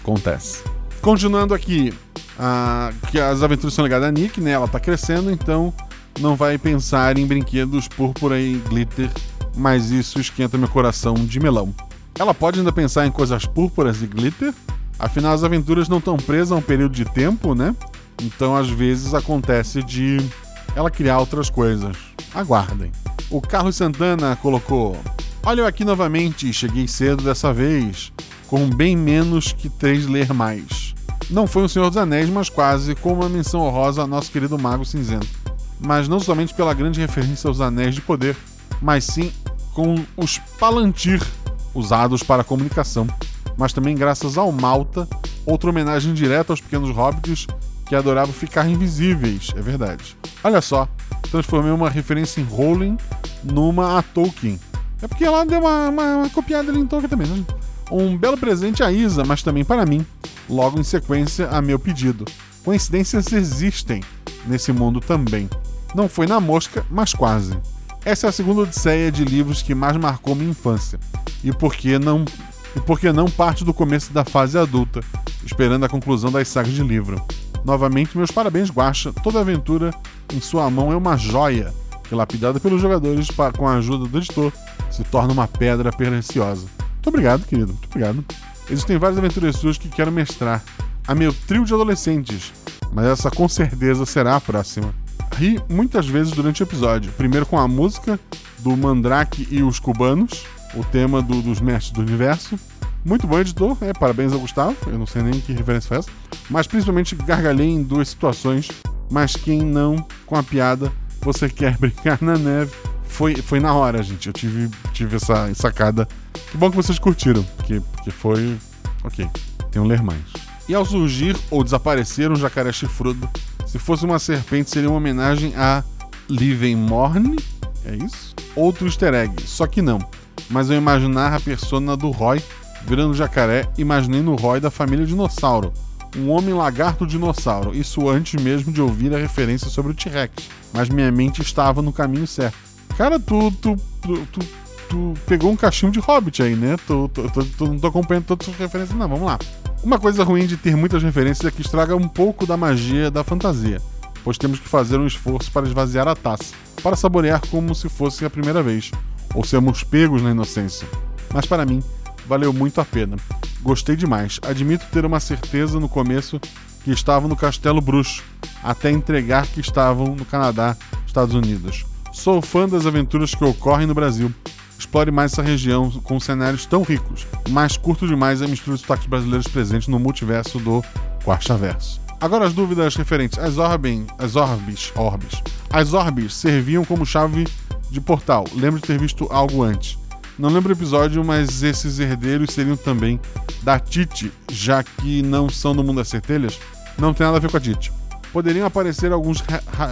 Acontece. Continuando aqui, a, que as aventuras são ligadas a Nick, né? Ela tá crescendo, então não vai pensar em brinquedos púrpura e glitter, mas isso esquenta meu coração de melão. Ela pode ainda pensar em coisas púrpuras e glitter, afinal as aventuras não estão presas a um período de tempo, né? Então às vezes acontece de ela criar outras coisas. Aguardem. O Carlos Santana colocou: Olha eu aqui novamente, cheguei cedo dessa vez, com bem menos que três ler mais. Não foi o Senhor dos Anéis, mas quase, com uma menção honrosa a nosso querido Mago Cinzento mas não somente pela grande referência aos anéis de poder, mas sim com os palantir usados para comunicação, mas também graças ao Malta, outra homenagem direta aos pequenos hobbits que adoravam ficar invisíveis, é verdade. Olha só, transformei uma referência em Rowling numa a Tolkien. É porque ela deu uma, uma, uma copiada ali em Tolkien também, né? Um belo presente a Isa, mas também para mim, logo em sequência a meu pedido. Coincidências existem nesse mundo também. Não foi na mosca, mas quase. Essa é a segunda odisseia de livros que mais marcou minha infância. E por que não, e por que não parte do começo da fase adulta, esperando a conclusão das sagas de livro. Novamente, meus parabéns, Guaxa. Toda aventura em sua mão é uma joia, que lapidada pelos jogadores com a ajuda do editor se torna uma pedra preciosa. Muito obrigado, querido. Muito obrigado. Existem várias aventuras suas que quero mestrar. A meu trio de adolescentes, mas essa com certeza será a próxima. Ri muitas vezes durante o episódio. Primeiro com a música do Mandrake e os Cubanos, o tema do- dos mestres do universo. Muito bom, editor. É, parabéns ao Gustavo. Eu não sei nem que referência foi essa. Mas principalmente gargalhei em duas situações. Mas quem não, com a piada, você quer brincar na neve. Foi, foi na hora, gente. Eu tive, tive essa sacada. Que bom que vocês curtiram, porque, porque foi. Ok, um ler mais. E ao surgir ou desaparecer um jacaré chifrudo, se fosse uma serpente, seria uma homenagem a Livenmorn? É isso? Outro easter egg, só que não. Mas eu imaginar a persona do Roy virando jacaré, imaginei no Roy da família dinossauro. Um homem lagarto dinossauro. Isso antes mesmo de ouvir a referência sobre o T-Rex. Mas minha mente estava no caminho certo. Cara, tu, tu, tu, tu, pegou um cachimbo de hobbit aí, né? Tu, tu não tô acompanhando todas as referências, não. Vamos lá. Uma coisa ruim de ter muitas referências é que estraga um pouco da magia da fantasia, pois temos que fazer um esforço para esvaziar a taça, para saborear como se fosse a primeira vez, ou sermos pegos na inocência. Mas para mim, valeu muito a pena. Gostei demais. Admito ter uma certeza no começo que estavam no Castelo Bruxo, até entregar que estavam no Canadá, Estados Unidos. Sou fã das aventuras que ocorrem no Brasil. Explore mais essa região com cenários tão ricos, mas curto demais a mistura de sotaques brasileiros presentes no multiverso do Quarchaverso. Agora as dúvidas referentes às orbem, às orbes, orbes. As orbes serviam como chave de portal. Lembro de ter visto algo antes. Não lembro o episódio, mas esses herdeiros seriam também da Tite, já que não são do mundo das centelhas. Não tem nada a ver com a Tite. Poderiam aparecer alguns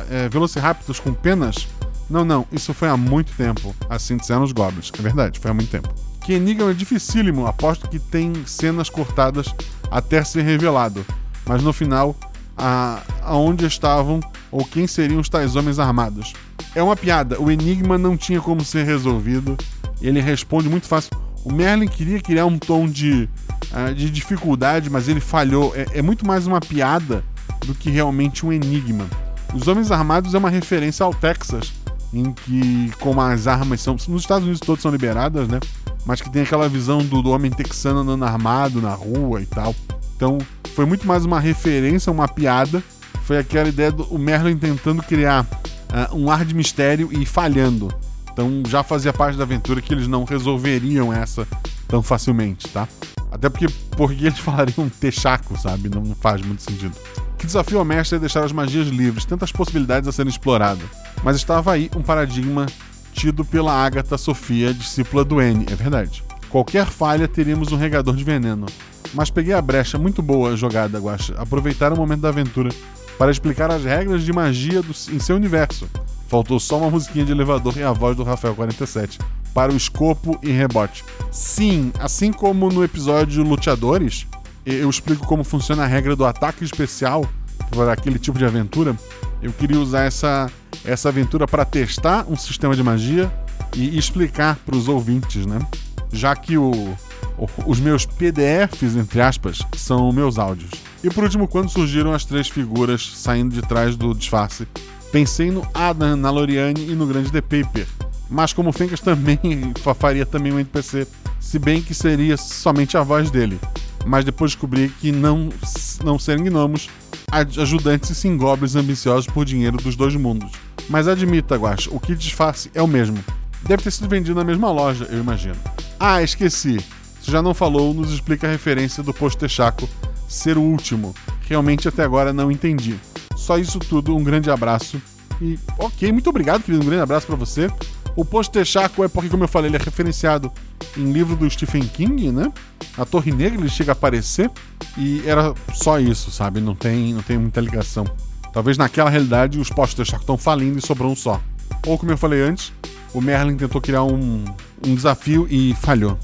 eh, velociraptors com penas? Não, não, isso foi há muito tempo. Assim disseram os goblins. É verdade, foi há muito tempo. Que Enigma é dificílimo, aposto que tem cenas cortadas até ser revelado. Mas no final, a, aonde estavam ou quem seriam os tais homens armados? É uma piada, o enigma não tinha como ser resolvido. Ele responde muito fácil. O Merlin queria criar um tom de, ah, de dificuldade, mas ele falhou. É, é muito mais uma piada do que realmente um enigma. Os Homens Armados é uma referência ao Texas, em que, como as armas são. Nos Estados Unidos todas são liberadas, né? Mas que tem aquela visão do, do homem texano andando armado na rua e tal. Então, foi muito mais uma referência, uma piada. Foi aquela ideia do Merlin tentando criar ah, um ar de mistério e falhando. Então já fazia parte da aventura que eles não resolveriam essa tão facilmente, tá? Até porque porque eles falariam texaco, sabe? Não, não faz muito sentido. Que desafio ao mestre é deixar as magias livres, tantas possibilidades a serem exploradas. Mas estava aí um paradigma tido pela Agatha Sofia, discípula do N, é verdade. Qualquer falha teríamos um regador de veneno. Mas peguei a brecha, muito boa jogada, Guaxa. Aproveitar o momento da aventura para explicar as regras de magia do- em seu universo. Faltou só uma musiquinha de elevador e a voz do Rafael 47 para o escopo e rebote. Sim, assim como no episódio Luteadores, eu explico como funciona a regra do ataque especial para aquele tipo de aventura. Eu queria usar essa, essa aventura para testar um sistema de magia e explicar para os ouvintes, né? Já que o, o- os meus PDFs, entre aspas, são meus áudios. E por último, quando surgiram as três figuras saindo de trás do disfarce, pensei no Adam, na Loriane e no grande The Paper. Mas como o Fencas também fa- faria também um NPC, se bem que seria somente a voz dele. Mas depois descobri que não, não serem gnomos, aj- ajudantes e sim goblins ambiciosos por dinheiro dos dois mundos. Mas admita, Guax, o kit disfarce é o mesmo. Deve ter sido vendido na mesma loja, eu imagino. Ah, esqueci. Se já não falou, nos explica a referência do Postechaco ser o último. Realmente até agora não entendi. Só isso tudo, um grande abraço. E ok, muito obrigado, querido. Um grande abraço pra você. O Postechaco é porque, como eu falei, ele é referenciado em livro do Stephen King, né? A Torre Negra ele chega a aparecer e era só isso, sabe? Não tem, não tem muita ligação. Talvez naquela realidade os Postechaco estão falindo e sobrou um só. Ou como eu falei antes, o Merlin tentou criar um, um desafio e falhou.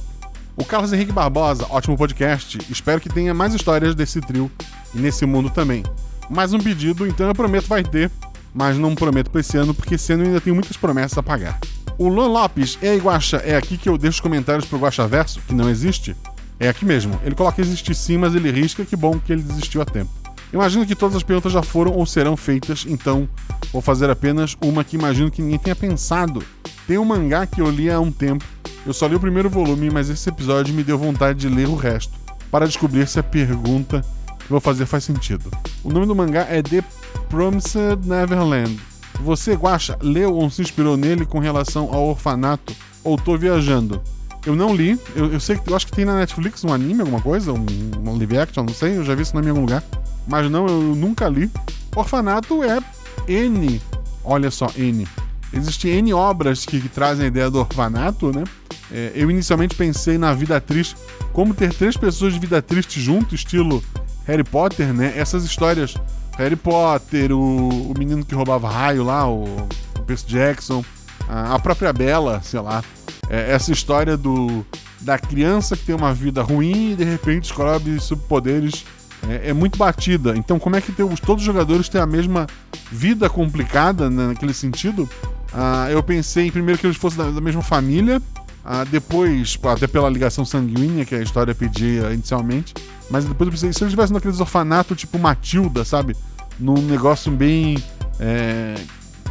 O Carlos Henrique Barbosa, ótimo podcast. Espero que tenha mais histórias desse trio e nesse mundo também. Mais um pedido, então eu prometo vai ter, mas não prometo pra esse ano, porque esse ano eu ainda tenho muitas promessas a pagar. O Luan Lopes, aí, Guaxa, é aqui que eu deixo os comentários pro Guaxa Verso, que não existe? É aqui mesmo. Ele coloca existe sim, mas ele risca, que bom que ele desistiu a tempo. Imagino que todas as perguntas já foram ou serão feitas, então vou fazer apenas uma que imagino que ninguém tenha pensado. Tem um mangá que eu li há um tempo. Eu só li o primeiro volume, mas esse episódio me deu vontade de ler o resto, para descobrir se a pergunta que vou fazer faz sentido. O nome do mangá é The Promised Neverland. Você, Guacha, leu ou se inspirou nele com relação ao orfanato ou tô viajando? Eu não li, eu, eu sei que eu acho que tem na Netflix um anime, alguma coisa, um, um live action, não sei, eu já vi isso em algum lugar. Mas não, eu nunca li. Orfanato é N, olha só, N. Existem N obras que, que trazem a ideia do orfanato, né? É, eu inicialmente pensei na vida triste, como ter três pessoas de vida triste junto, estilo Harry Potter, né? Essas histórias, Harry Potter, o, o menino que roubava raio lá, o, o Percy Jackson, a, a própria Bella, sei lá. É, essa história do da criança que tem uma vida ruim e de repente descobre superpoderes é, é, muito batida. Então, como é que todos os jogadores têm a mesma vida complicada né, naquele sentido? Ah, eu pensei primeiro que eles fossem da, da mesma família, ah, depois, até pela ligação sanguínea que a história pedia inicialmente, mas depois eu pensei, se eles estivessem naqueles orfanatos tipo Matilda, sabe? Num negócio bem. É,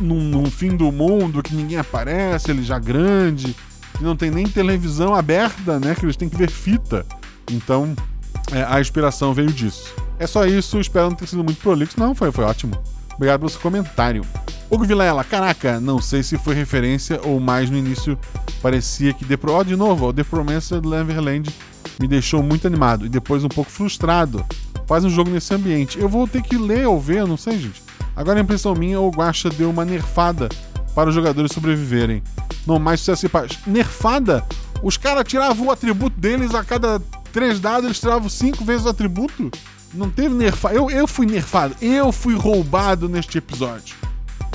num, num fim do mundo que ninguém aparece, ele já grande que não tem nem televisão aberta, né? Que eles têm que ver fita. Então, é, a inspiração veio disso. É só isso, espero não ter sido muito prolixo. Não, foi, foi ótimo. Obrigado pelo seu comentário. Hugo Vilela, caraca, não sei se foi referência ou mais no início parecia que The Pro... Oh, de novo, The Promessa do Neverland me deixou muito animado e depois um pouco frustrado. Faz um jogo nesse ambiente. Eu vou ter que ler ou ver, não sei, gente. Agora a impressão minha, o Guacha deu uma nerfada para os jogadores sobreviverem. Não mais sucesso e paz. Nerfada? Os caras tiravam o atributo deles a cada três dados, eles tiravam cinco vezes o atributo? Não teve nerfado. Eu, eu fui nerfado. Eu fui roubado neste episódio.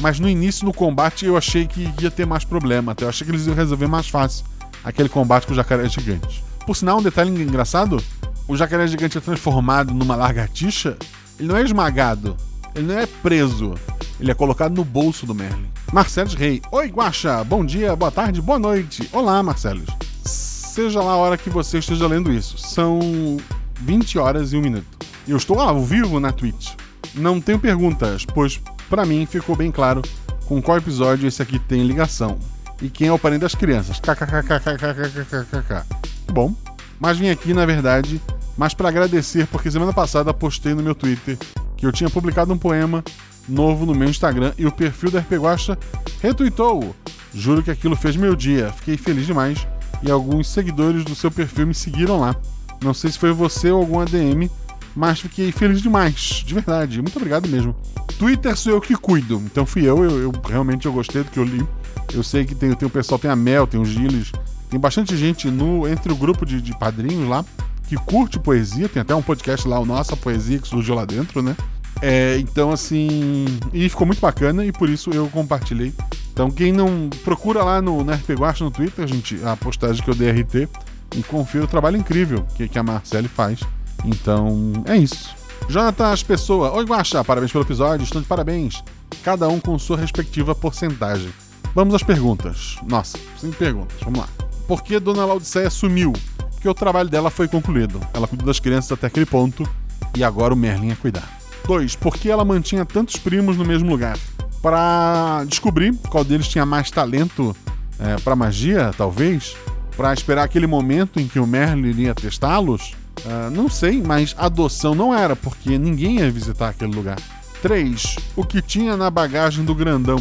Mas no início, no combate, eu achei que ia ter mais problema. Até eu achei que eles iam resolver mais fácil aquele combate com o jacaré gigante. Por sinal, um detalhe engraçado: o jacaré gigante é transformado numa lagartixa. Ele não é esmagado. Ele não é preso. Ele é colocado no bolso do Merlin. Marcelos Rei. Oi, Guaxa. Bom dia, boa tarde, boa noite. Olá, Marcelos. Seja lá a hora que você esteja lendo isso. São 20 horas e 1 minuto. Eu estou ao vivo na Twitch. Não tenho perguntas, pois para mim ficou bem claro com qual episódio esse aqui tem ligação. E quem é o parente das crianças. KKKKKKKKKK. Bom, mas vim aqui, na verdade, mais para agradecer, porque semana passada postei no meu Twitter que eu tinha publicado um poema novo no meu Instagram e o perfil da RP Guacha retweetou. Juro que aquilo fez meu dia. Fiquei feliz demais e alguns seguidores do seu perfil me seguiram lá. Não sei se foi você ou algum ADM, mas fiquei feliz demais, de verdade. Muito obrigado mesmo. Twitter sou eu que cuido, então fui eu, eu, eu realmente eu gostei do que eu li. Eu sei que tem, tem o pessoal, tem a Mel, tem o Gilles, tem bastante gente no entre o grupo de, de padrinhos lá que curte poesia, tem até um podcast lá, o Nossa Poesia, que surgiu lá dentro, né? É, então, assim. E ficou muito bacana e por isso eu compartilhei. Então, quem não. Procura lá no, no RP Guacha no Twitter, gente, a postagem que eu dei RT e confira o trabalho incrível que, que a Marcele faz. Então, é isso. Jonathan Pessoa. Oi, Guacha, parabéns pelo episódio, estão de parabéns. Cada um com sua respectiva porcentagem. Vamos às perguntas. Nossa, cinco perguntas, vamos lá. Por que Dona Laudiceia sumiu? Porque o trabalho dela foi concluído. Ela cuidou das crianças até aquele ponto e agora o Merlin é cuidar. 2. Por que ela mantinha tantos primos no mesmo lugar? Para descobrir qual deles tinha mais talento é, para magia, talvez. Para esperar aquele momento em que o Merlin iria testá-los? Uh, não sei, mas adoção não era, porque ninguém ia visitar aquele lugar. 3. O que tinha na bagagem do grandão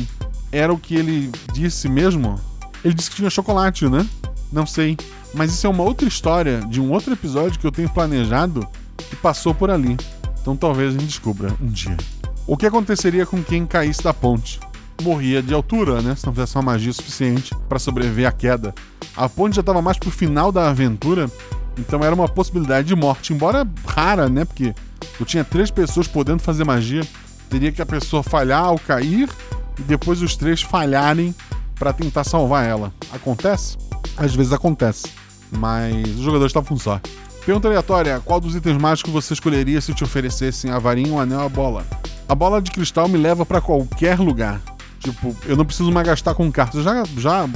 era o que ele disse mesmo? Ele disse que tinha chocolate, né? Não sei. Mas isso é uma outra história de um outro episódio que eu tenho planejado que passou por ali. Então talvez a gente descubra um dia. O que aconteceria com quem caísse da ponte? Morria de altura, né? Se não fizesse uma magia suficiente para sobreviver à queda. A ponte já estava mais pro final da aventura, então era uma possibilidade de morte, embora rara, né? Porque tu tinha três pessoas podendo fazer magia, teria que a pessoa falhar ao cair e depois os três falharem para tentar salvar ela. Acontece? Às vezes acontece, mas jogadores estavam com sorte. Pergunta aleatória: qual dos itens mágicos você escolheria se te oferecessem a varinha, o anel ou a bola? A bola de cristal me leva para qualquer lugar. Tipo, eu não preciso mais gastar com carro. Já, já,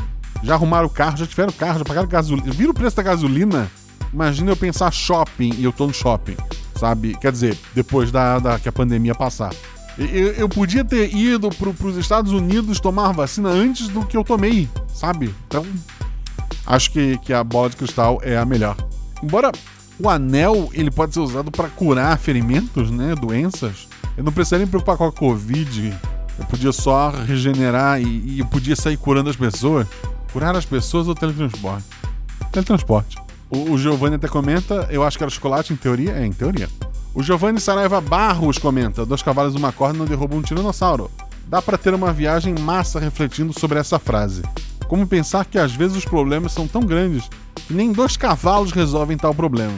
já arrumaram o carro, já tiveram o carro, já pagaram gasolina. Vira o preço da gasolina? Imagina eu pensar shopping e eu tô no shopping. sabe? Quer dizer, depois da, da que a pandemia passar. Eu, eu podia ter ido pro, pros Estados Unidos tomar vacina antes do que eu tomei, sabe? Então, acho que, que a bola de cristal é a melhor. Embora o anel ele pode ser usado para curar ferimentos, né? Doenças. Eu não precisaria me preocupar com a Covid. Eu podia só regenerar e, e podia sair curando as pessoas. Curar as pessoas ou teletransporte? Teletransporte. O, o Giovanni até comenta, eu acho que era chocolate em teoria. É, em teoria. O Giovanni Saraiva Barros comenta: Dois cavalos e uma corda não derrubam um tiranossauro. Dá para ter uma viagem massa refletindo sobre essa frase. Como pensar que às vezes os problemas são tão grandes que nem dois cavalos resolvem tal problema.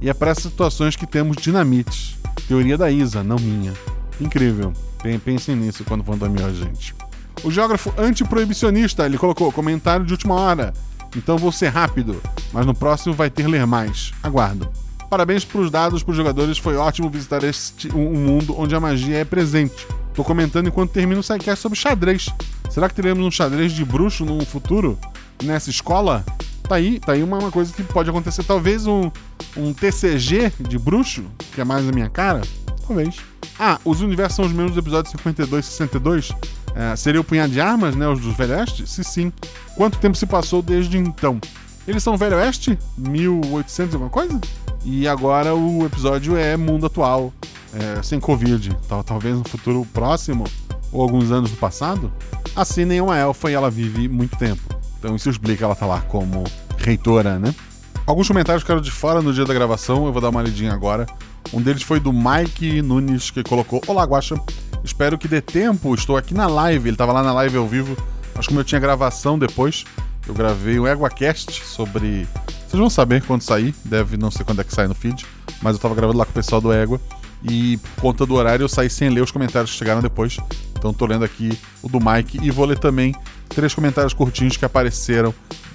E é para essas situações que temos dinamites. Teoria da Isa, não minha. Incrível. Pensem nisso quando vão dormir gente. O geógrafo antiproibicionista, ele colocou comentário de última hora. Então vou ser rápido, mas no próximo vai ter ler mais. Aguardo. Parabéns para os dados para os jogadores, foi ótimo visitar este, um, um, mundo onde a magia é presente. Tô comentando enquanto termino o sidecast sobre xadrez. Será que teremos um xadrez de bruxo no futuro? Nessa escola? Tá aí, tá aí uma, uma coisa que pode acontecer. Talvez um, um TCG de bruxo, que é mais a minha cara? Talvez. Ah, os universos são os mesmos do episódio 52 e 62? É, seria o punhado de armas, né? Os dos Velho Oeste? Se sim. Quanto tempo se passou desde então? Eles são Velho Oeste? 1800 e alguma coisa? E agora o episódio é mundo atual, é, sem Covid. Tal, talvez no futuro próximo, ou alguns anos do passado. A Cine é uma elfa e ela vive muito tempo. Então isso explica ela tá lá como reitora, né? Alguns comentários ficaram de fora no dia da gravação, eu vou dar uma lidinha agora. Um deles foi do Mike Nunes, que colocou: Olá, Guacha. Espero que dê tempo. Estou aqui na live. Ele estava lá na live ao vivo. Mas como eu tinha gravação depois, eu gravei um EguaCast sobre. Vocês vão saber quando sair, deve não sei quando é que sai no feed, mas eu estava gravando lá com o pessoal do Égua. E por conta do horário eu saí sem ler os comentários que chegaram depois. Então estou lendo aqui o do Mike e vou ler também três comentários curtinhos que apareceram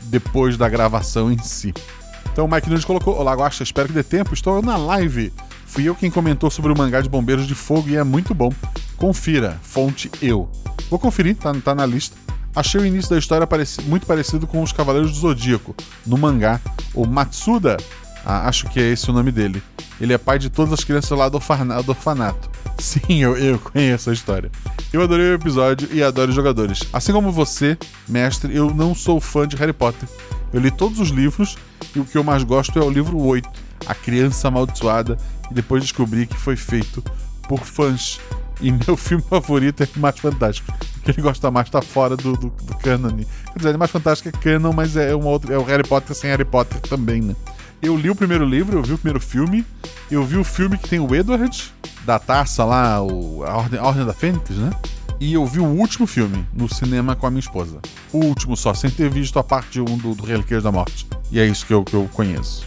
depois da gravação em si. Então o Mike Nunes colocou: Olá, Guaxa, espero que dê tempo. Estou na live. Fui eu quem comentou sobre o mangá de Bombeiros de Fogo e é muito bom. Confira, fonte eu. Vou conferir, tá, tá na lista. Achei o início da história pareci muito parecido com os Cavaleiros do Zodíaco, no mangá. O Matsuda, ah, acho que é esse o nome dele. Ele é pai de todas as crianças lá do, orfanato. Do orfanato. Sim, eu, eu conheço a história. Eu adorei o episódio e adoro os jogadores. Assim como você, mestre, eu não sou fã de Harry Potter. Eu li todos os livros e o que eu mais gosto é o livro 8, A Criança Amaldiçoada, e depois descobri que foi feito por fãs. E meu filme favorito é Mais Fantástico. O que ele gosta mais tá fora do, do, do canon. Quer dizer, Mais Fantástico é canon, mas é, um outro, é o Harry Potter sem Harry Potter também, né? Eu li o primeiro livro, eu vi o primeiro filme, eu vi o filme que tem o Edward, da taça lá, o, a, Ordem, a Ordem da Fênix, né? E eu vi o último filme no cinema com a minha esposa. O último só, sem ter visto a parte 1 do, do Relíquias da Morte. E é isso que eu, que eu conheço.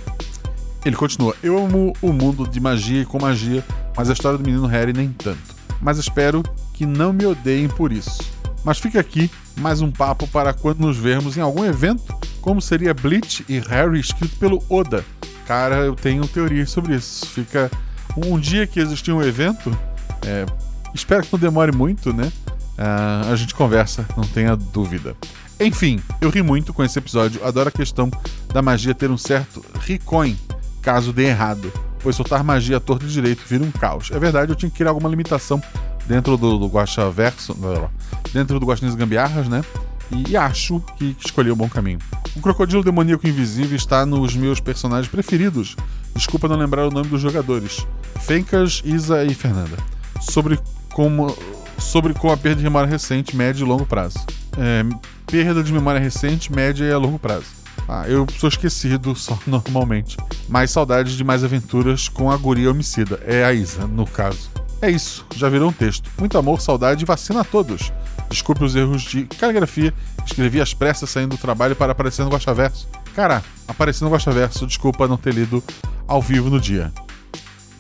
Ele continua: Eu amo o mundo de magia e com magia, mas a história do menino Harry nem tanto. Mas espero que não me odeiem por isso. Mas fica aqui mais um papo para quando nos vermos em algum evento, como seria Bleach e Harry escrito pelo Oda. Cara, eu tenho teorias sobre isso. Fica um dia que existir um evento, é, espero que não demore muito, né? Uh, a gente conversa, não tenha dúvida. Enfim, eu ri muito com esse episódio. Adoro a questão da magia ter um certo ricoin caso dê errado, pois soltar magia à torta de direito vira um caos. É verdade, eu tinha que criar alguma limitação dentro do, do Guacha Verso, dentro do Guaxinins Gambiarras, né? E, e acho que escolhi o bom caminho. O Crocodilo Demoníaco Invisível está nos meus personagens preferidos. Desculpa não lembrar o nome dos jogadores. Fencas, Isa e Fernanda. Sobre como sobre com a perda de memória recente, média e longo prazo. É, perda de memória recente, média e a longo prazo. Ah, eu sou esquecido só normalmente. Mais saudades de mais aventuras com a guria homicida. É a Isa, no caso. É isso, já virou um texto. Muito amor, saudade e vacina a todos. Desculpe os erros de caligrafia. Escrevi às pressas saindo do trabalho para aparecer no Guaxaverso. Cara, aparecendo no Guaxaverso, desculpa não ter lido ao vivo no dia.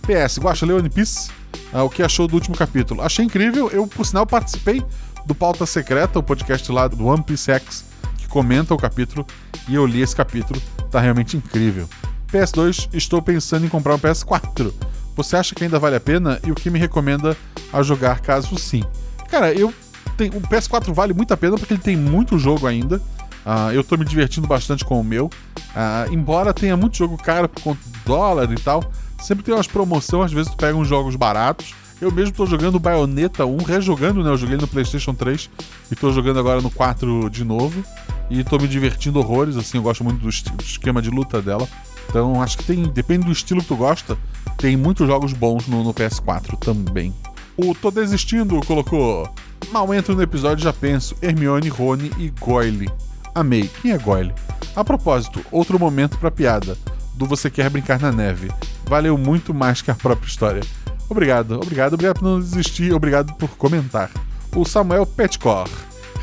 PS, Guaxa leu One Piece? Ah, o que achou do último capítulo? Achei incrível. Eu, por sinal, participei do Pauta Secreta, o podcast lá do One Piece X comenta o capítulo e eu li esse capítulo, tá realmente incrível. PS2, estou pensando em comprar um PS4. Você acha que ainda vale a pena e o que me recomenda a jogar caso sim? Cara, eu tenho, o PS4 vale muito a pena porque ele tem muito jogo ainda. Uh, eu tô me divertindo bastante com o meu. Uh, embora tenha muito jogo caro por conta do dólar e tal, Sempre tem umas promoções, às vezes tu pega uns jogos baratos. Eu mesmo tô jogando Bayonetta 1, rejogando, né? Eu joguei no PlayStation 3 e tô jogando agora no 4 de novo. E tô me divertindo horrores, assim, eu gosto muito do, do esquema de luta dela. Então acho que tem, depende do estilo que tu gosta, tem muitos jogos bons no, no PS4 também. O Tô Desistindo colocou. Mal entro no episódio já penso Hermione, Rony e Goyle. Amei. Quem é Goyle? A propósito, outro momento pra piada. Do Você Quer Brincar na Neve. Valeu muito mais que a própria história. Obrigado, obrigado, obrigado por não desistir, obrigado por comentar. O Samuel Petcor.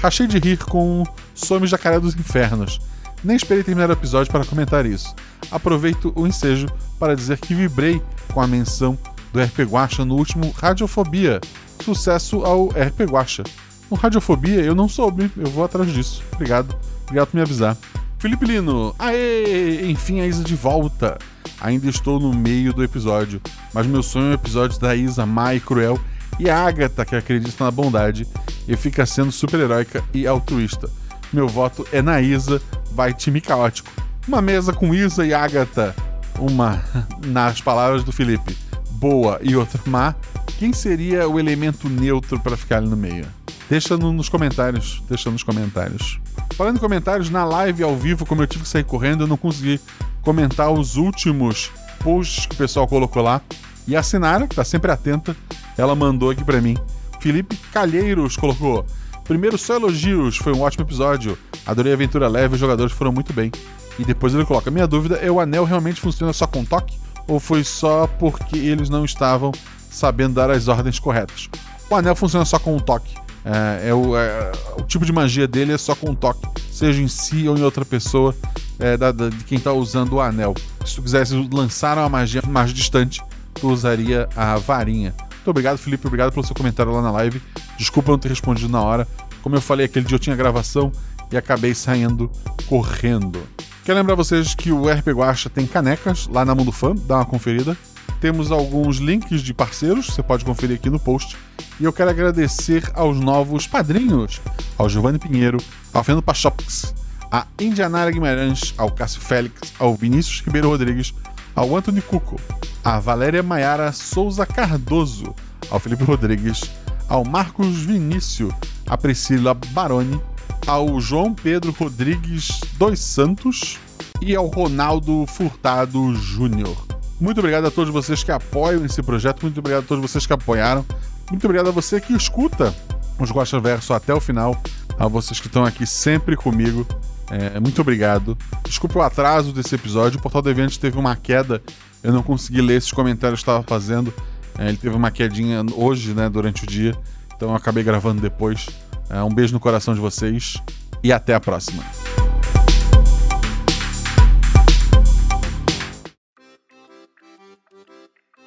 Rachei de rir com Some Jacaré dos Infernos. Nem esperei terminar o episódio para comentar isso. Aproveito o ensejo para dizer que vibrei com a menção do RP Guacha no último Radiofobia. Sucesso ao RP Guacha. No Radiofobia eu não soube, eu vou atrás disso. Obrigado, obrigado por me avisar. Felipe Lino, aê! Enfim, a Isa de volta. Ainda estou no meio do episódio, mas meu sonho é o episódio da Isa, Mai e Cruel e a Agatha, que acredita na bondade e fica sendo super-heróica e altruísta. Meu voto é na Isa, vai time caótico. Uma mesa com Isa e Agatha. Uma, nas palavras do Felipe, boa e outra má. Quem seria o elemento neutro para ficar ali no meio? Deixa no- nos comentários. Deixa nos comentários. Falando em comentários, na live ao vivo, como eu tive que sair correndo, eu não consegui comentar os últimos posts que o pessoal colocou lá. E a Sinara, que tá sempre atenta, ela mandou aqui pra mim. Felipe Calheiros colocou. Primeiro, só elogios, foi um ótimo episódio. Adorei a aventura leve, os jogadores foram muito bem. E depois ele coloca: Minha dúvida é: o anel realmente funciona só com toque? Ou foi só porque eles não estavam sabendo dar as ordens corretas? O anel funciona só com toque. É, é o, é, o tipo de magia dele é só com toque, seja em si ou em outra pessoa é, da- da- de quem está usando o anel. Se tu quisesse lançar uma magia mais distante, usaria a varinha. Muito obrigado, Felipe. Obrigado pelo seu comentário lá na live. Desculpa não ter respondido na hora. Como eu falei, aquele dia eu tinha gravação e acabei saindo correndo. Quero lembrar vocês que o RP Guacha tem canecas lá na Mundo Fã, dá uma conferida. Temos alguns links de parceiros, você pode conferir aqui no post. E eu quero agradecer aos novos padrinhos, ao Giovanni Pinheiro, ao Fernando Pachops, a Indianara Guimarães, ao Cássio Félix, ao Vinícius Ribeiro Rodrigues, ao Anthony Cuco, a Valéria Maiara Souza Cardoso, ao Felipe Rodrigues, ao Marcos Vinícius, a Priscila Baroni, ao João Pedro Rodrigues dos Santos e ao Ronaldo Furtado Júnior. Muito obrigado a todos vocês que apoiam esse projeto, muito obrigado a todos vocês que apoiaram, muito obrigado a você que escuta os Gosta Verso até o final, a vocês que estão aqui sempre comigo. É, muito obrigado. Desculpa o atraso desse episódio, o Portal Deviante teve uma queda, eu não consegui ler esses comentários que eu estava fazendo. É, ele teve uma quedinha hoje, né, durante o dia, então eu acabei gravando depois. É, um beijo no coração de vocês e até a próxima.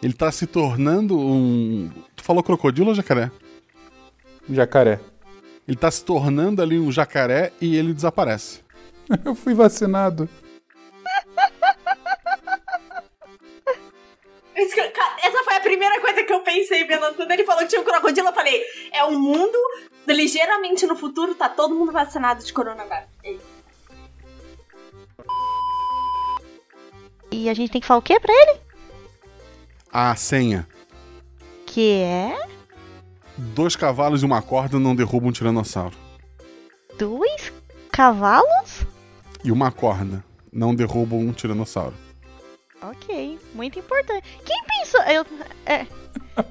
Ele tá se tornando um. Tu falou crocodilo ou jacaré?
Jacaré.
Ele tá se tornando ali um jacaré e ele desaparece.
Eu fui vacinado.
Que- Essa foi a primeira coisa que eu pensei vendo quando ele falou que tinha um crocodilo. Eu falei: é um mundo ligeiramente no futuro, tá todo mundo vacinado de coronavírus. É.
E a gente tem que falar o quê pra ele?
A senha.
Que é
Dois cavalos e uma corda não derrubam um tiranossauro.
dois cavalos?
E uma corda não derrubam um tiranossauro.
Ok, muito importante. Quem pensou? Eu, é,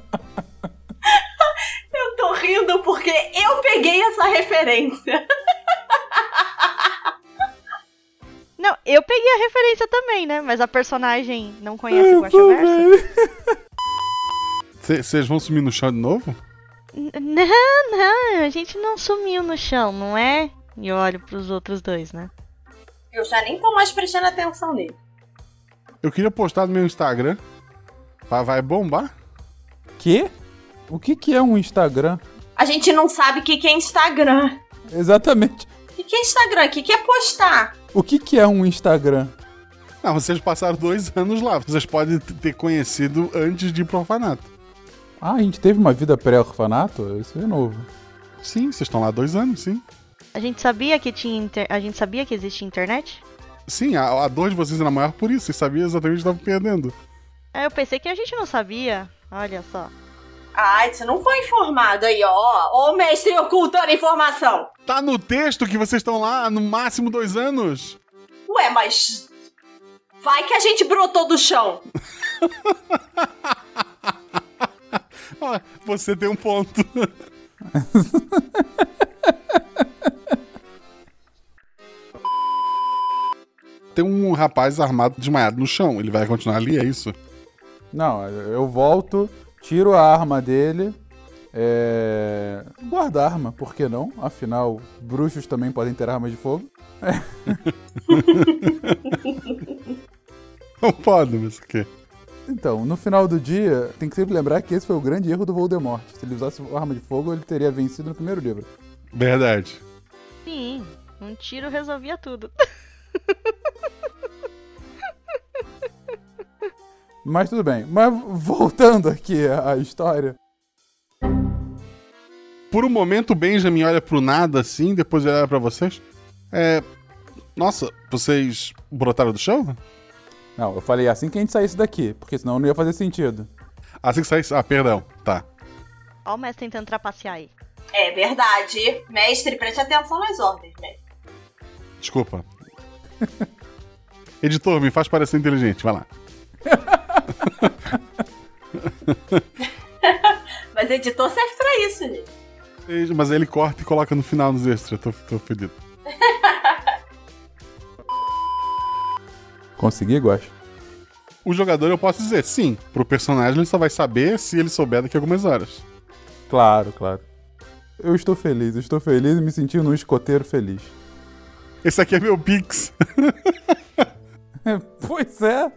Eu tô rindo porque eu peguei essa referência.
não, eu peguei a referência também, né? Mas a personagem não conhece o Guaxaversa?
Vocês vão sumir no chão de novo?
N- Não, não, a gente não sumiu no chão, não é? E eu olho pros outros dois, né?
Eu já nem tô mais prestando atenção nele.
Eu queria postar no meu Instagram. Vai, vai bombar?
Quê? O que, que é um Instagram?
A gente não sabe o que que é Instagram.
Exatamente.
O que que é Instagram? O que que é postar?
O que, que é um Instagram?
Não, vocês passaram dois anos lá. Vocês podem ter conhecido antes de ir pro orfanato.
Ah, a gente teve uma vida pré-orfanato? Isso é novo.
Sim, vocês estão lá dois anos, sim.
A gente sabia que tinha inter... a gente sabia que existia internet?
Sim, a, a dor de vocês era maior por isso. Vocês sabiam exatamente o que estavam perdendo.
É, eu pensei que a gente não sabia. Olha só.
Ai, você não foi informado aí, ó. Ó o mestre ocultando informação.
Tá no texto que vocês estão lá no máximo dois anos?
Ué, mas. Vai que a gente brotou do chão.
Ó, você tem um ponto. rapaz armado desmaiado no chão. Ele vai continuar ali, é isso?
Não, eu volto, tiro a arma dele. É... Guardo a arma, por que não? Afinal, bruxos também podem ter armas de fogo.
Não pode, mas o quê?
Então, no final do dia, tem que sempre lembrar que esse foi o grande erro do Voldemort. Se ele usasse arma de fogo, ele teria vencido no primeiro livro.
Verdade.
Sim, um tiro resolvia tudo.
Mas tudo bem. Mas voltando aqui à história.
Por um momento, o Benjamin olha pro nada assim, depois ele olha pra vocês. É. Nossa, vocês brotaram do chão?
Não, eu falei assim que a gente saísse daqui, porque senão não ia fazer sentido.
Assim que saísse. Ah, perdão. Tá.
Ó o mestre tentando trapacear aí.
É verdade. Mestre, preste atenção nas ordens, mestre.
Desculpa. Editor, me faz parecer inteligente, vai lá.
Mas editor serve pra isso, gente.
Mas aí ele corta e coloca no final nos extras. Tô, tô fedido.
Consegui, Guax?
O jogador, eu posso dizer, sim. Pro personagem, ele só vai saber se ele souber daqui a algumas horas.
Claro, claro. Eu estou feliz, eu estou feliz e me sentindo um escoteiro feliz.
Esse aqui é meu Pix.
pois é.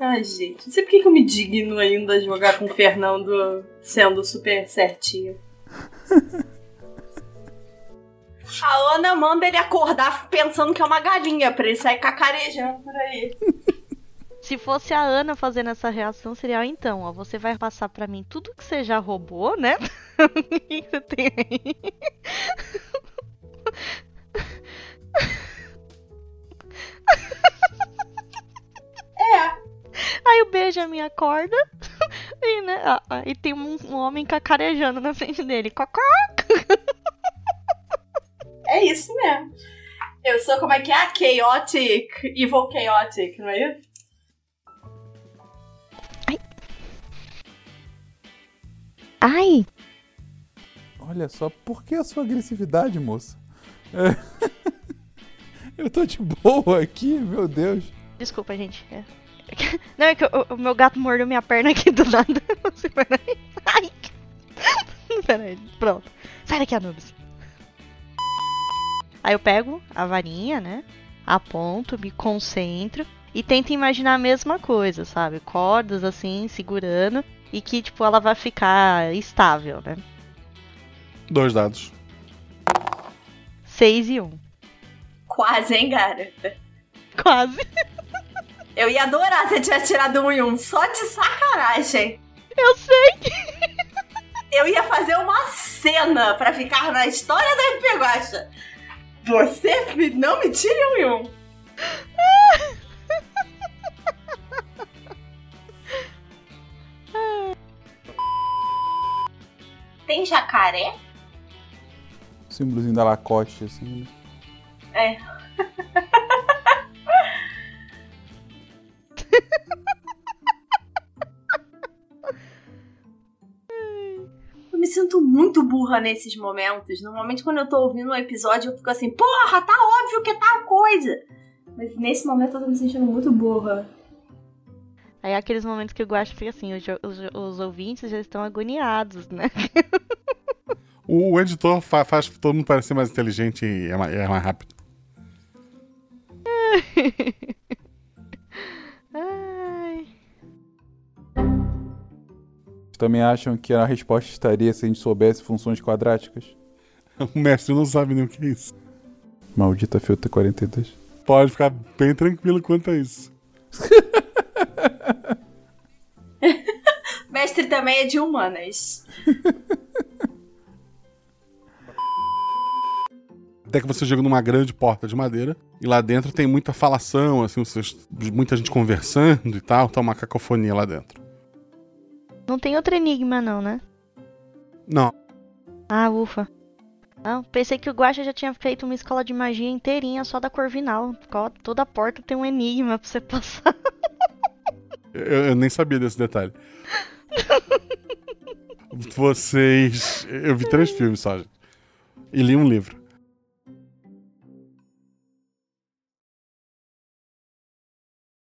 Ai, gente, não sei por que eu me digno ainda a jogar com o Fernando sendo super certinho. A Ana manda ele acordar pensando que é uma galinha pra ele sair cacarejando por aí.
Se fosse a Ana fazendo essa reação, seria então, ó, você vai passar pra mim tudo que você já roubou, né? O que você tem aí?
É.
Aí o Benjamin acorda e, né, ah, ah, e tem um, um homem cacarejando na frente dele. Cocó!
É isso mesmo. Eu sou como é que é? Chaotic, Evil Chaotic, não é isso?
Ai!
Olha só, por que a sua agressividade, moça? É. Eu tô de boa aqui, meu Deus.
Desculpa, gente. É. Não, é que o, o meu gato mordeu minha perna aqui do nada. Assim, peraí. Ai! Peraí, pronto. Sai daqui, Anubis. Aí eu pego a varinha, né? Aponto, me concentro e tento imaginar a mesma coisa, sabe? Cordas assim, segurando e que, tipo, ela vai ficar estável, né?
Dois dados.
6 e 1. Um.
Quase, hein, garota?
Quase.
Eu ia adorar se eu tivesse tirado um e um, só de sacanagem.
Eu sei.
Eu ia fazer uma cena pra ficar na história da RP Guacha. Você não me tire um e um. Tem jacaré?
Símbolozinho da Lacoste, assim. né?
É. burra nesses momentos. Normalmente, quando eu tô ouvindo um episódio, eu fico assim, porra, tá óbvio que é tal coisa. Mas nesse momento eu tô me sentindo muito burra.
Aí é aqueles momentos que eu gosto fica assim, os, os, os ouvintes já estão agoniados, né?
O, o editor fa- faz todo mundo parecer mais inteligente e é mais, é mais rápido.
também acham que a resposta estaria se a gente soubesse funções quadráticas?
O mestre não sabe nem o que é isso.
Maldita filta 42.
Pode ficar bem tranquilo quanto a isso.
Mestre também é de humanas.
Até que você chega numa grande porta de madeira e lá dentro tem muita falação, assim, muita gente conversando e tal, tá uma cacofonia lá dentro.
Não tem outro enigma, não, né?
Não,
Ah, ufa. Não, pensei que o Guaxa já tinha feito uma escola de magia inteirinha só da Corvinal. Co- Toda porta tem um enigma pra você passar.
eu, eu nem sabia desse detalhe. Vocês. Eu vi três filmes só. E li um livro.